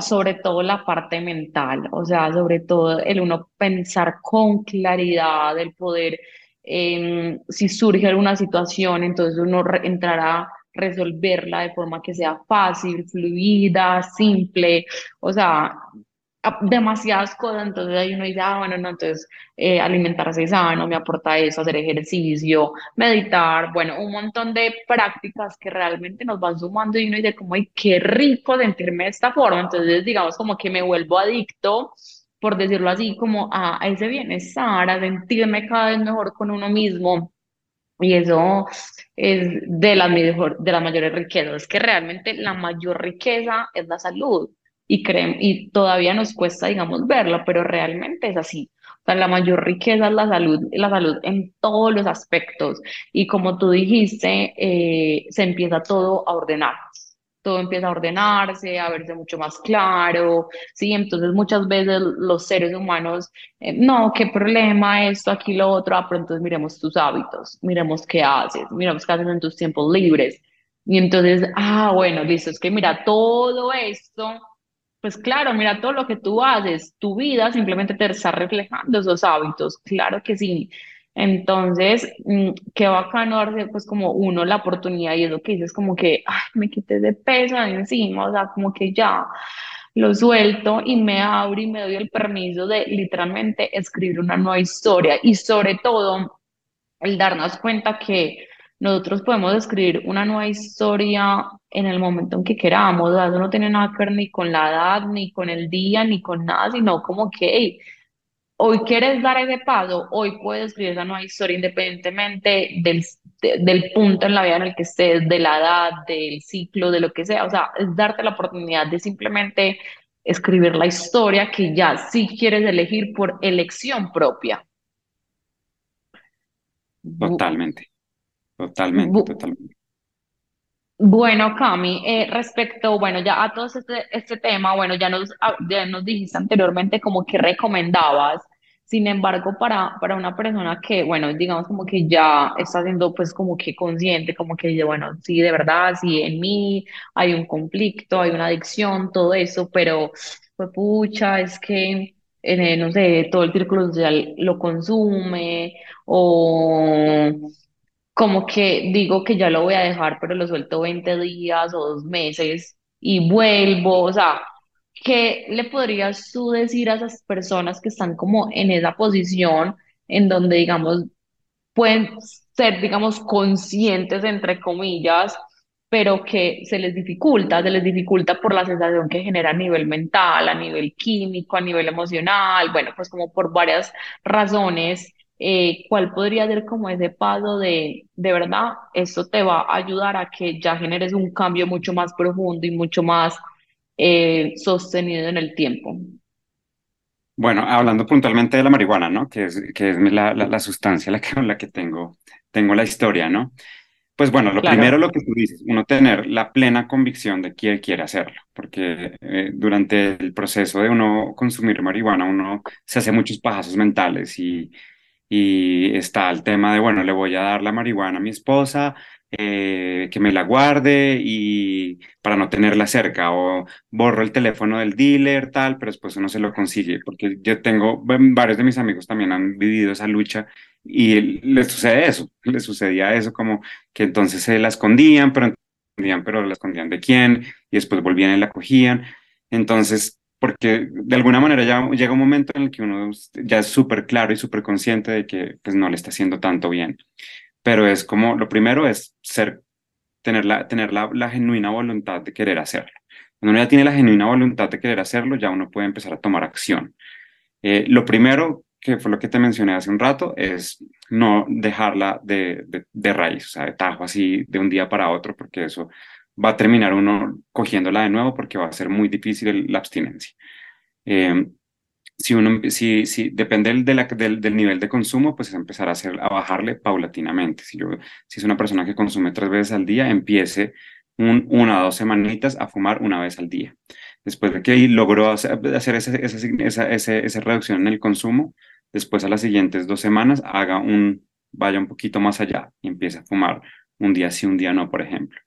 sobre todo la parte mental, o sea, sobre todo el uno pensar con claridad, el poder, em, si surge alguna situación, entonces uno entrará resolverla de forma que sea fácil, fluida, simple, o sea, demasiadas cosas, entonces ahí uno dice, ah, bueno, no, entonces eh, alimentarse sano me aporta eso, hacer ejercicio, meditar, bueno, un montón de prácticas que realmente nos van sumando y uno dice como, ay, qué rico sentirme de esta forma, entonces digamos como que me vuelvo adicto, por decirlo así, como a, a ese bienestar, a sentirme cada vez mejor con uno mismo. Y eso es de las mejor, de mayores riquezas. Es que realmente la mayor riqueza es la salud. Y, creem- y todavía nos cuesta, digamos, verlo, pero realmente es así. O sea, la mayor riqueza es la salud, la salud en todos los aspectos. Y como tú dijiste, eh, se empieza todo a ordenar. Todo empieza a ordenarse, a verse mucho más claro, ¿sí? Entonces muchas veces los seres humanos eh, no, qué problema, esto, aquí, lo otro. Ah, pero entonces miremos tus hábitos, miremos qué haces, miremos qué haces en tus tiempos libres. Y entonces, ah, bueno, listo, es que mira todo esto, pues claro, mira todo lo que tú haces, tu vida simplemente te está reflejando esos hábitos, claro que sí. Entonces, mm, qué bacano darse pues como uno la oportunidad y es lo que dices como que, ay, me quité de peso encima, o sea, como que ya lo suelto y me abro y me doy el permiso de literalmente escribir una nueva historia. Y sobre todo el darnos cuenta que nosotros podemos escribir una nueva historia en el momento en que queramos, o sea, eso no tiene nada que ver ni con la edad, ni con el día, ni con nada, sino como que hoy quieres dar ese paso, hoy puedes escribir esa nueva historia independientemente del, de- del punto en la vida en el que estés, de la edad, del ciclo, de lo que sea. O sea, es darte la oportunidad de simplemente escribir la historia que ya sí quieres elegir por elección propia. Totalmente, totalmente, bu- totalmente. Bueno, Cami, eh, respecto, bueno, ya a todo este, este tema, bueno, ya nos, ya nos dijiste anteriormente como que recomendabas, sin embargo, para, para una persona que, bueno, digamos como que ya está siendo pues como que consciente, como que dice, bueno, sí, de verdad, sí, en mí hay un conflicto, hay una adicción, todo eso, pero, pues pucha, es que, eh, no sé, todo el círculo social lo consume o como que digo que ya lo voy a dejar, pero lo suelto 20 días o dos meses y vuelvo, o sea, ¿qué le podrías tú decir a esas personas que están como en esa posición en donde, digamos, pueden ser, digamos, conscientes, entre comillas, pero que se les dificulta, se les dificulta por la sensación que genera a nivel mental, a nivel químico, a nivel emocional, bueno, pues como por varias razones, eh, ¿cuál podría ser como ese paso de, de verdad, esto te va a ayudar a que ya generes un cambio mucho más profundo y mucho más eh, sostenido en el tiempo? Bueno, hablando puntualmente de la marihuana, ¿no? Que es, que es la, la, la sustancia la que, con la que tengo, tengo la historia, ¿no? Pues bueno, lo primero, Claro. lo que tú dices, uno tener la plena convicción de que quiere hacerlo, porque eh, durante el proceso de uno consumir marihuana, uno se hace muchos pajazos mentales y, y está el tema de, bueno, le voy a dar la marihuana a mi esposa, eh, que me la guarde y para no tenerla cerca, o borro el teléfono del dealer, tal, pero después uno se lo consigue, porque yo tengo, varios de mis amigos también han vivido esa lucha y les sucede eso, les sucedía eso como que entonces se la escondían, pero pero la escondían de quién, y después volvían y la cogían. Entonces, porque de alguna manera ya llega un momento en el que uno ya es súper claro y súper consciente de que pues, no le está haciendo tanto bien. Pero es como, lo primero es ser, tener la, tener la, la genuina voluntad de querer hacerlo. Cuando uno ya tiene la genuina voluntad de querer hacerlo, ya uno puede empezar a tomar acción. Eh, lo primero, que fue lo que te mencioné hace un rato, es no dejarla de, de, de raíz, o sea, de tajo así de un día para otro, porque eso va a terminar uno cogiéndola de nuevo porque va a ser muy difícil la abstinencia. Eh, si uno, si, si depende del, nivel de consumo, pues empezar a, hacer, a bajarle paulatinamente. Si, yo, si es una persona que consume tres veces al día, empiece un, una o dos semanitas a fumar una vez al día. Después de que logró hacer, hacer esa, esa, esa, esa, reducción en el consumo, después a las siguientes dos semanas haga un, vaya un poquito más allá y empiece a fumar un día sí, un día no, por ejemplo.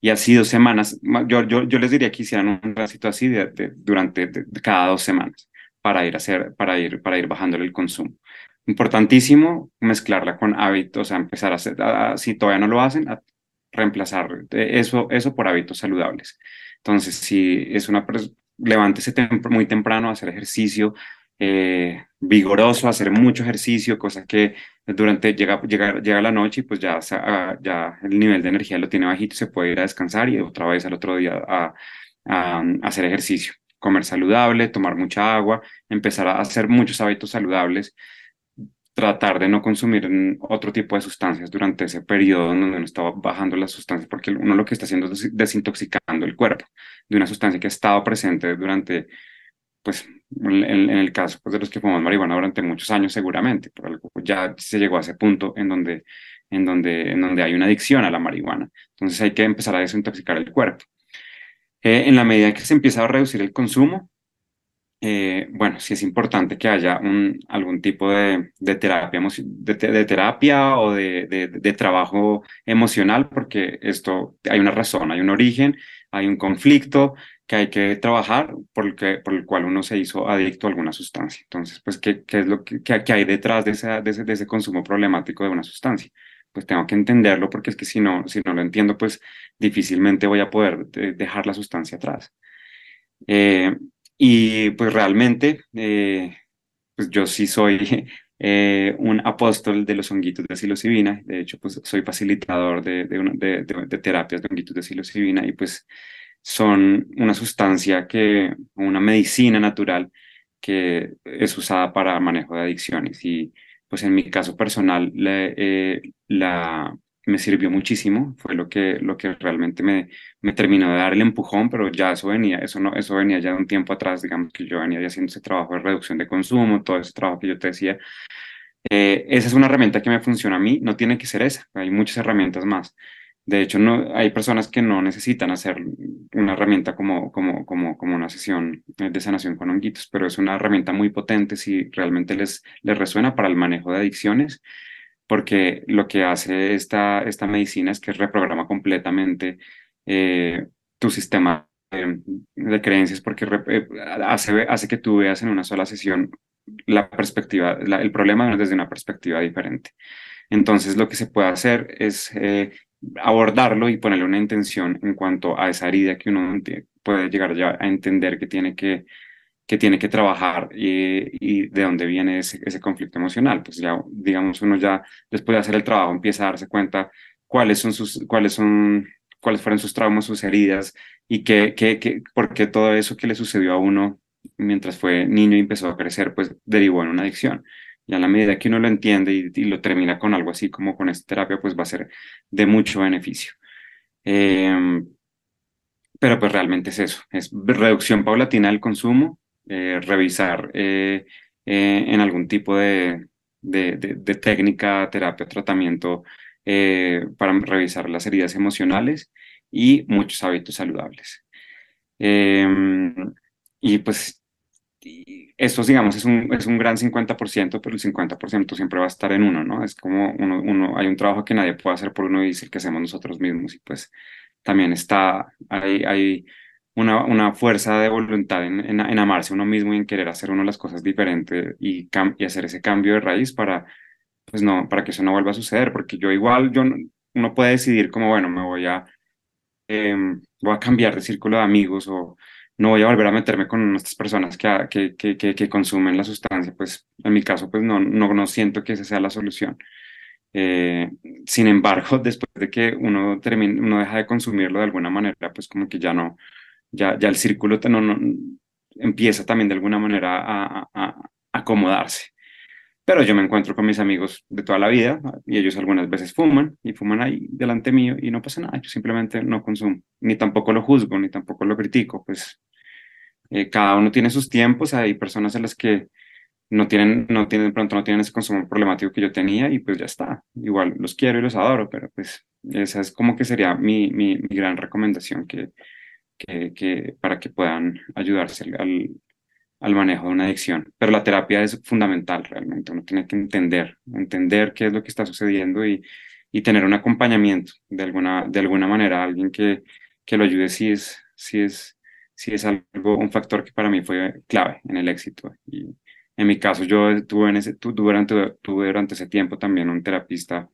Y así dos semanas, yo, yo, yo les diría que hicieran un tracito así de, durante cada dos semanas para ir, a hacer, para ir, para ir bajándole el consumo. Importantísimo mezclarla con hábitos, o sea, empezar a hacer, si todavía no lo hacen, a reemplazar eso, eso por hábitos saludables. Entonces, si es una, levántese muy temprano a hacer ejercicio, eh, vigoroso, hacer mucho ejercicio, cosa que durante llega, llega, llega la noche y pues ya, ya el nivel de energía lo tiene bajito, se puede ir a descansar y otra vez al otro día a, a hacer ejercicio comer saludable, tomar mucha agua, empezar a hacer muchos hábitos saludables, tratar de no consumir otro tipo de sustancias durante ese periodo donde uno está bajando las sustancias, porque uno lo que está haciendo es desintoxicando el cuerpo de una sustancia que ha estado presente durante, pues, en, el caso pues, de los que fuman marihuana durante muchos años seguramente, algo ya se llegó a ese punto en donde, en donde, en donde hay una adicción a la marihuana. Entonces hay que empezar a desintoxicar el cuerpo. Eh, en la medida que se empieza a reducir el consumo, eh, bueno, sí es importante que haya un, algún tipo de, de terapia, de, terapia o de, de, trabajo emocional, porque esto hay una razón, hay un origen, hay un conflicto que hay que trabajar por el, que, por el cual uno se hizo adicto a alguna sustancia. Entonces, pues, ¿qué, qué es lo que, qué, hay detrás de, esa, de, ese, de ese consumo problemático de una sustancia? pues tengo que entenderlo porque es que si no, si no lo entiendo, pues difícilmente voy a poder dejar la sustancia atrás. Eh, y pues realmente, eh, pues yo sí soy eh, un apóstol de los honguitos de psilocibina, de hecho, pues soy facilitador de, de, de, terapias de honguitos de psilocibina y pues son una sustancia que, una medicina natural que es usada para manejo de adicciones. Y pues en mi caso personal eh, la, me sirvió muchísimo, fue lo que, lo que realmente me, me terminó de dar el empujón, pero ya eso venía, eso, no, eso venía ya de un tiempo atrás, digamos que yo venía haciendo ese trabajo de reducción de consumo, todo ese trabajo que yo te decía. Eh, esa es una herramienta que me funciona a mí, no tiene que ser esa, hay muchas herramientas más. De hecho, no, hay personas que no necesitan hacer una herramienta como, como, como, como una sesión de sanación con honguitos, pero es una herramienta muy potente si realmente les, les resuena para el manejo de adicciones, porque lo que hace esta, esta medicina es que reprograma completamente eh, tu sistema de, creencias, porque eh, hace, hace que tú veas en una sola sesión la perspectiva, el problema desde una perspectiva diferente. Entonces, lo que se puede hacer es eh, abordarlo y ponerle una intención en cuanto a esa herida que uno puede llegar ya a entender que tiene que, que, tiene que trabajar y, de dónde viene ese, ese, conflicto emocional. Pues ya, digamos, uno ya después de hacer el trabajo empieza a darse cuenta cuáles son sus, cuáles son, cuáles fueron sus traumas, sus heridas y qué, qué, qué, por qué todo eso que le sucedió a uno mientras fue niño y empezó a crecer, pues derivó en una adicción. Y a la medida que uno lo entiende y, lo termina con algo así como con esta terapia, pues va a ser de mucho beneficio. Em, pero pues realmente es eso, es reducción paulatina del consumo, eh, revisar eh, eh, en algún tipo de, de, de, técnica, terapia, tratamiento para revisar las heridas emocionales y muchos hábitos saludables. Em, y pues esto, digamos, es un, es un gran 50%, pero el 50% siempre va a estar en uno, ¿no? Es como uno, uno, hay un trabajo que nadie puede hacer por uno y dice que hacemos nosotros mismos y pues también está, hay, hay una, una fuerza de voluntad en, en, amarse uno mismo y en querer hacer uno las cosas diferentes y, y hacer ese cambio de raíz para, pues no, para que eso no vuelva a suceder, porque yo igual, yo, uno puede decidir como, bueno, me voy a, em, voy a cambiar de círculo de amigos o no voy a volver a meterme con estas personas que, que, que, que, consumen la sustancia, pues en mi caso, pues no, no, no siento que esa sea la solución. Eh, sin embargo, después de que uno, termine, uno deja de consumirlo de alguna manera, pues como que ya no, ya, ya el círculo no, no, empieza también de alguna manera a, a, acomodarse. Pero yo me encuentro con mis amigos de toda la vida y ellos algunas veces fuman y fuman ahí delante mío y no pasa nada, yo simplemente no consumo. ni tampoco lo juzgo, ni tampoco lo critico, pues eh, cada uno tiene sus tiempos, hay personas en las que no tienen, no tienen, de pronto no tienen ese consumo problemático que yo tenía y pues ya está, igual los quiero y los adoro, pero pues esa es como que sería mi, mi, mi gran recomendación que, que, que, para que puedan ayudarse al, al manejo de una adicción. Pero la terapia es fundamental realmente, uno tiene que entender, entender qué es lo que está sucediendo y, y tener un acompañamiento de alguna, de alguna manera, alguien que, que lo ayude si es, si es, si es algo, un factor que para mí fue clave en el éxito. Y en mi caso, yo tuve, en ese, durante, tuve durante ese tiempo también un terapista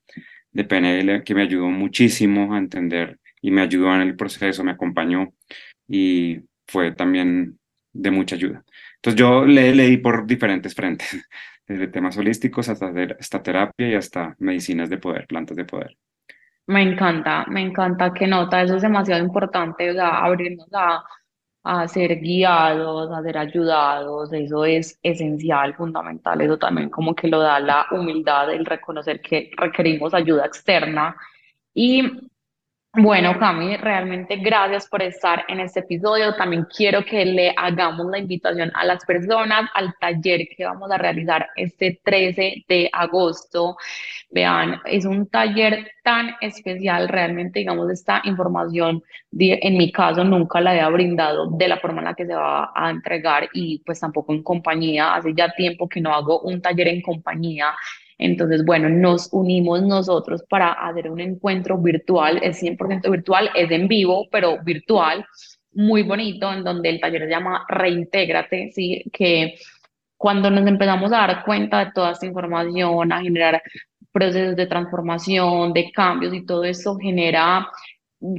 de PNL que me ayudó muchísimo a entender y me ayudó en el proceso, me acompañó y fue también de mucha ayuda. Entonces yo le leí por diferentes frentes, desde temas holísticos hasta esta terapia y hasta medicinas de poder, plantas de poder. Me encanta, me encanta que nota, eso es demasiado importante, o sea, abrirnos a, a ser guiados, a ser ayudados, eso es esencial, fundamental, eso también como que lo da la humildad, el reconocer que requerimos ayuda externa. Y bueno, Cami, realmente gracias por estar en este episodio. También quiero que le hagamos la invitación a las personas al taller que vamos a realizar este 13 de agosto. Vean, es un taller tan especial, realmente, digamos, esta información, en mi caso, nunca la había brindado de la forma en la que se va a entregar y pues tampoco en compañía. Hace ya tiempo que no hago un taller en compañía entonces, bueno, nos unimos nosotros para hacer un encuentro virtual, es 100% virtual, es en vivo, pero virtual, muy bonito, en donde el taller se llama Reintégrate, ¿sí? Que cuando nos empezamos a dar cuenta de toda esta información, a generar procesos de transformación, de cambios y todo eso genera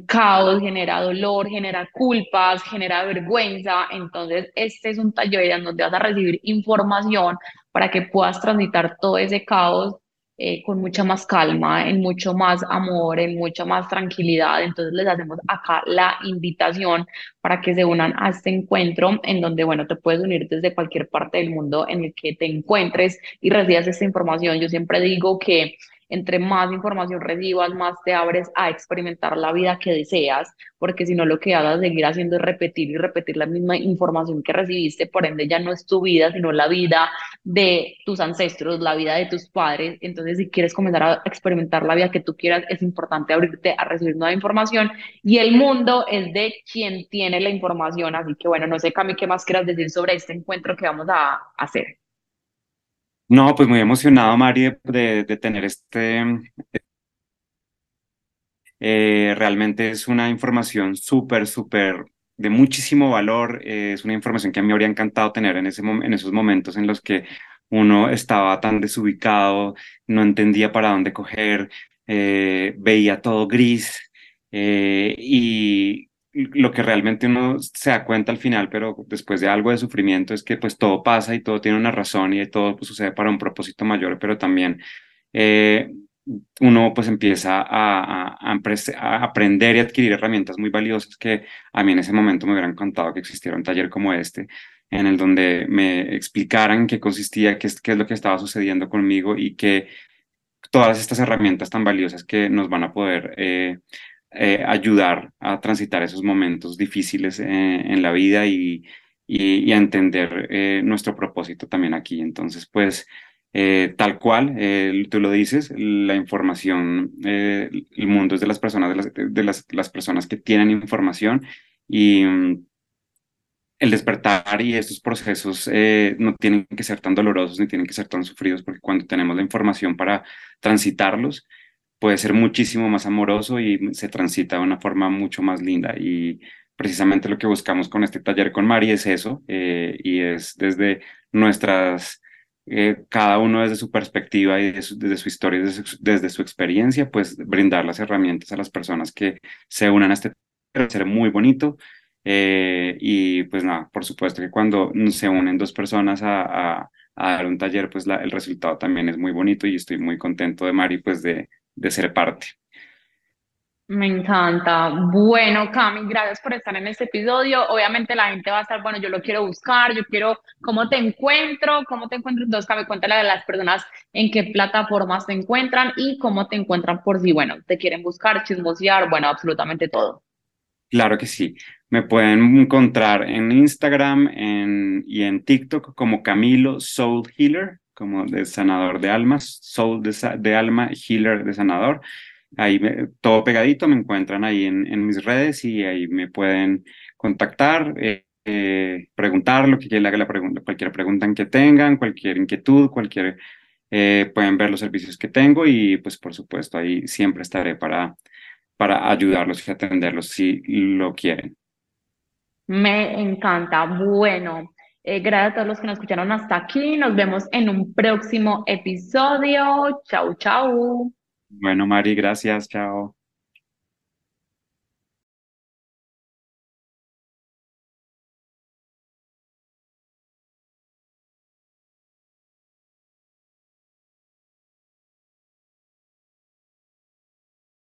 caos, genera dolor, genera culpas, genera vergüenza. Entonces, este es un taller en donde vas a recibir información para que puedas transitar todo ese caos eh, con mucha más calma, en mucho más amor, en mucha más tranquilidad. Entonces les hacemos acá la invitación para que se unan a este encuentro en donde, bueno, te puedes unir desde cualquier parte del mundo en el que te encuentres y recibas esta información. Yo siempre digo que entre más información recibas, más te abres a experimentar la vida que deseas, porque si no lo que hagas seguir haciendo es repetir y repetir la misma información que recibiste, por ende ya no es tu vida, sino la vida de tus ancestros, la vida de tus padres. Entonces, si quieres comenzar a experimentar la vida que tú quieras, es importante abrirte a recibir nueva información y el mundo es de quien tiene la información. Así que bueno, no sé, Cami, ¿qué más quieras decir sobre este encuentro que vamos a hacer? No, pues muy emocionado, Mari, de, de tener este... Eh, realmente es una información súper, súper de muchísimo valor. Eh, es una información que a mí me habría encantado tener en, ese, en esos momentos en los que uno estaba tan desubicado, no entendía para dónde coger, eh, veía todo gris y lo que realmente uno se da cuenta al final, pero después de algo de sufrimiento, es que pues todo pasa y todo tiene una razón y todo pues, sucede para un propósito mayor, pero también eh, uno pues empieza a, aprender y adquirir herramientas muy valiosas que a mí en ese momento me hubiera encantado que existiera un taller como este, en el donde me explicaran qué consistía, qué es, qué es lo que estaba sucediendo conmigo y que todas estas herramientas tan valiosas que nos van a poder eh, eh, ayudar a transitar esos momentos difíciles eh, en la vida y, y, a entender eh, nuestro propósito también aquí. Entonces, pues, tal cual, tú lo dices, la información, el mundo es de las personas, de las, de las, las personas que tienen información y mm, el despertar y estos procesos no tienen que ser tan dolorosos ni tienen que ser tan sufridos porque cuando tenemos la información para transitarlos, puede ser muchísimo más amoroso y se transita de una forma mucho más linda. Y precisamente lo que buscamos con este taller con Mari es eso, eh, y es desde nuestras, eh, cada uno desde su perspectiva y desde su historia, desde su, desde su, experiencia, pues brindar las herramientas a las personas que se unan a este taller, ser muy bonito. Eh, y pues nada, por supuesto que cuando se unen dos personas a, a, dar un taller, pues el resultado también es muy bonito y estoy muy contento de Mari, pues de, de ser parte. Me encanta. Bueno, Cami, gracias por estar en este episodio. Obviamente la gente va a estar, bueno, yo lo quiero buscar, yo quiero, ¿cómo te encuentro? ¿Cómo te encuentro? Entonces, Cami, cuéntale a las personas en qué plataformas te encuentran y cómo te encuentran por si, bueno, te quieren buscar, chismosear, bueno, absolutamente todo. Claro que sí. Me pueden encontrar en Instagram en- y en TikTok como Camilo Soul Healer, como de sanador de almas, Soul de, de alma, Healer de sanador. Ahí me- todo pegadito, me encuentran ahí en, en mis redes y ahí me pueden contactar, eh, eh, preguntar lo que quieran, haga la pregunta, cualquier pregunta que tengan, cualquier inquietud, cualquier, eh, pueden ver los servicios que tengo y pues por supuesto ahí siempre estaré para, para ayudarlos y atenderlos si lo quieren. Me encanta. Bueno, eh, gracias a todos los que nos escucharon hasta aquí. Nos vemos en un próximo episodio. Chau, chau. Bueno, Mari, gracias, chao.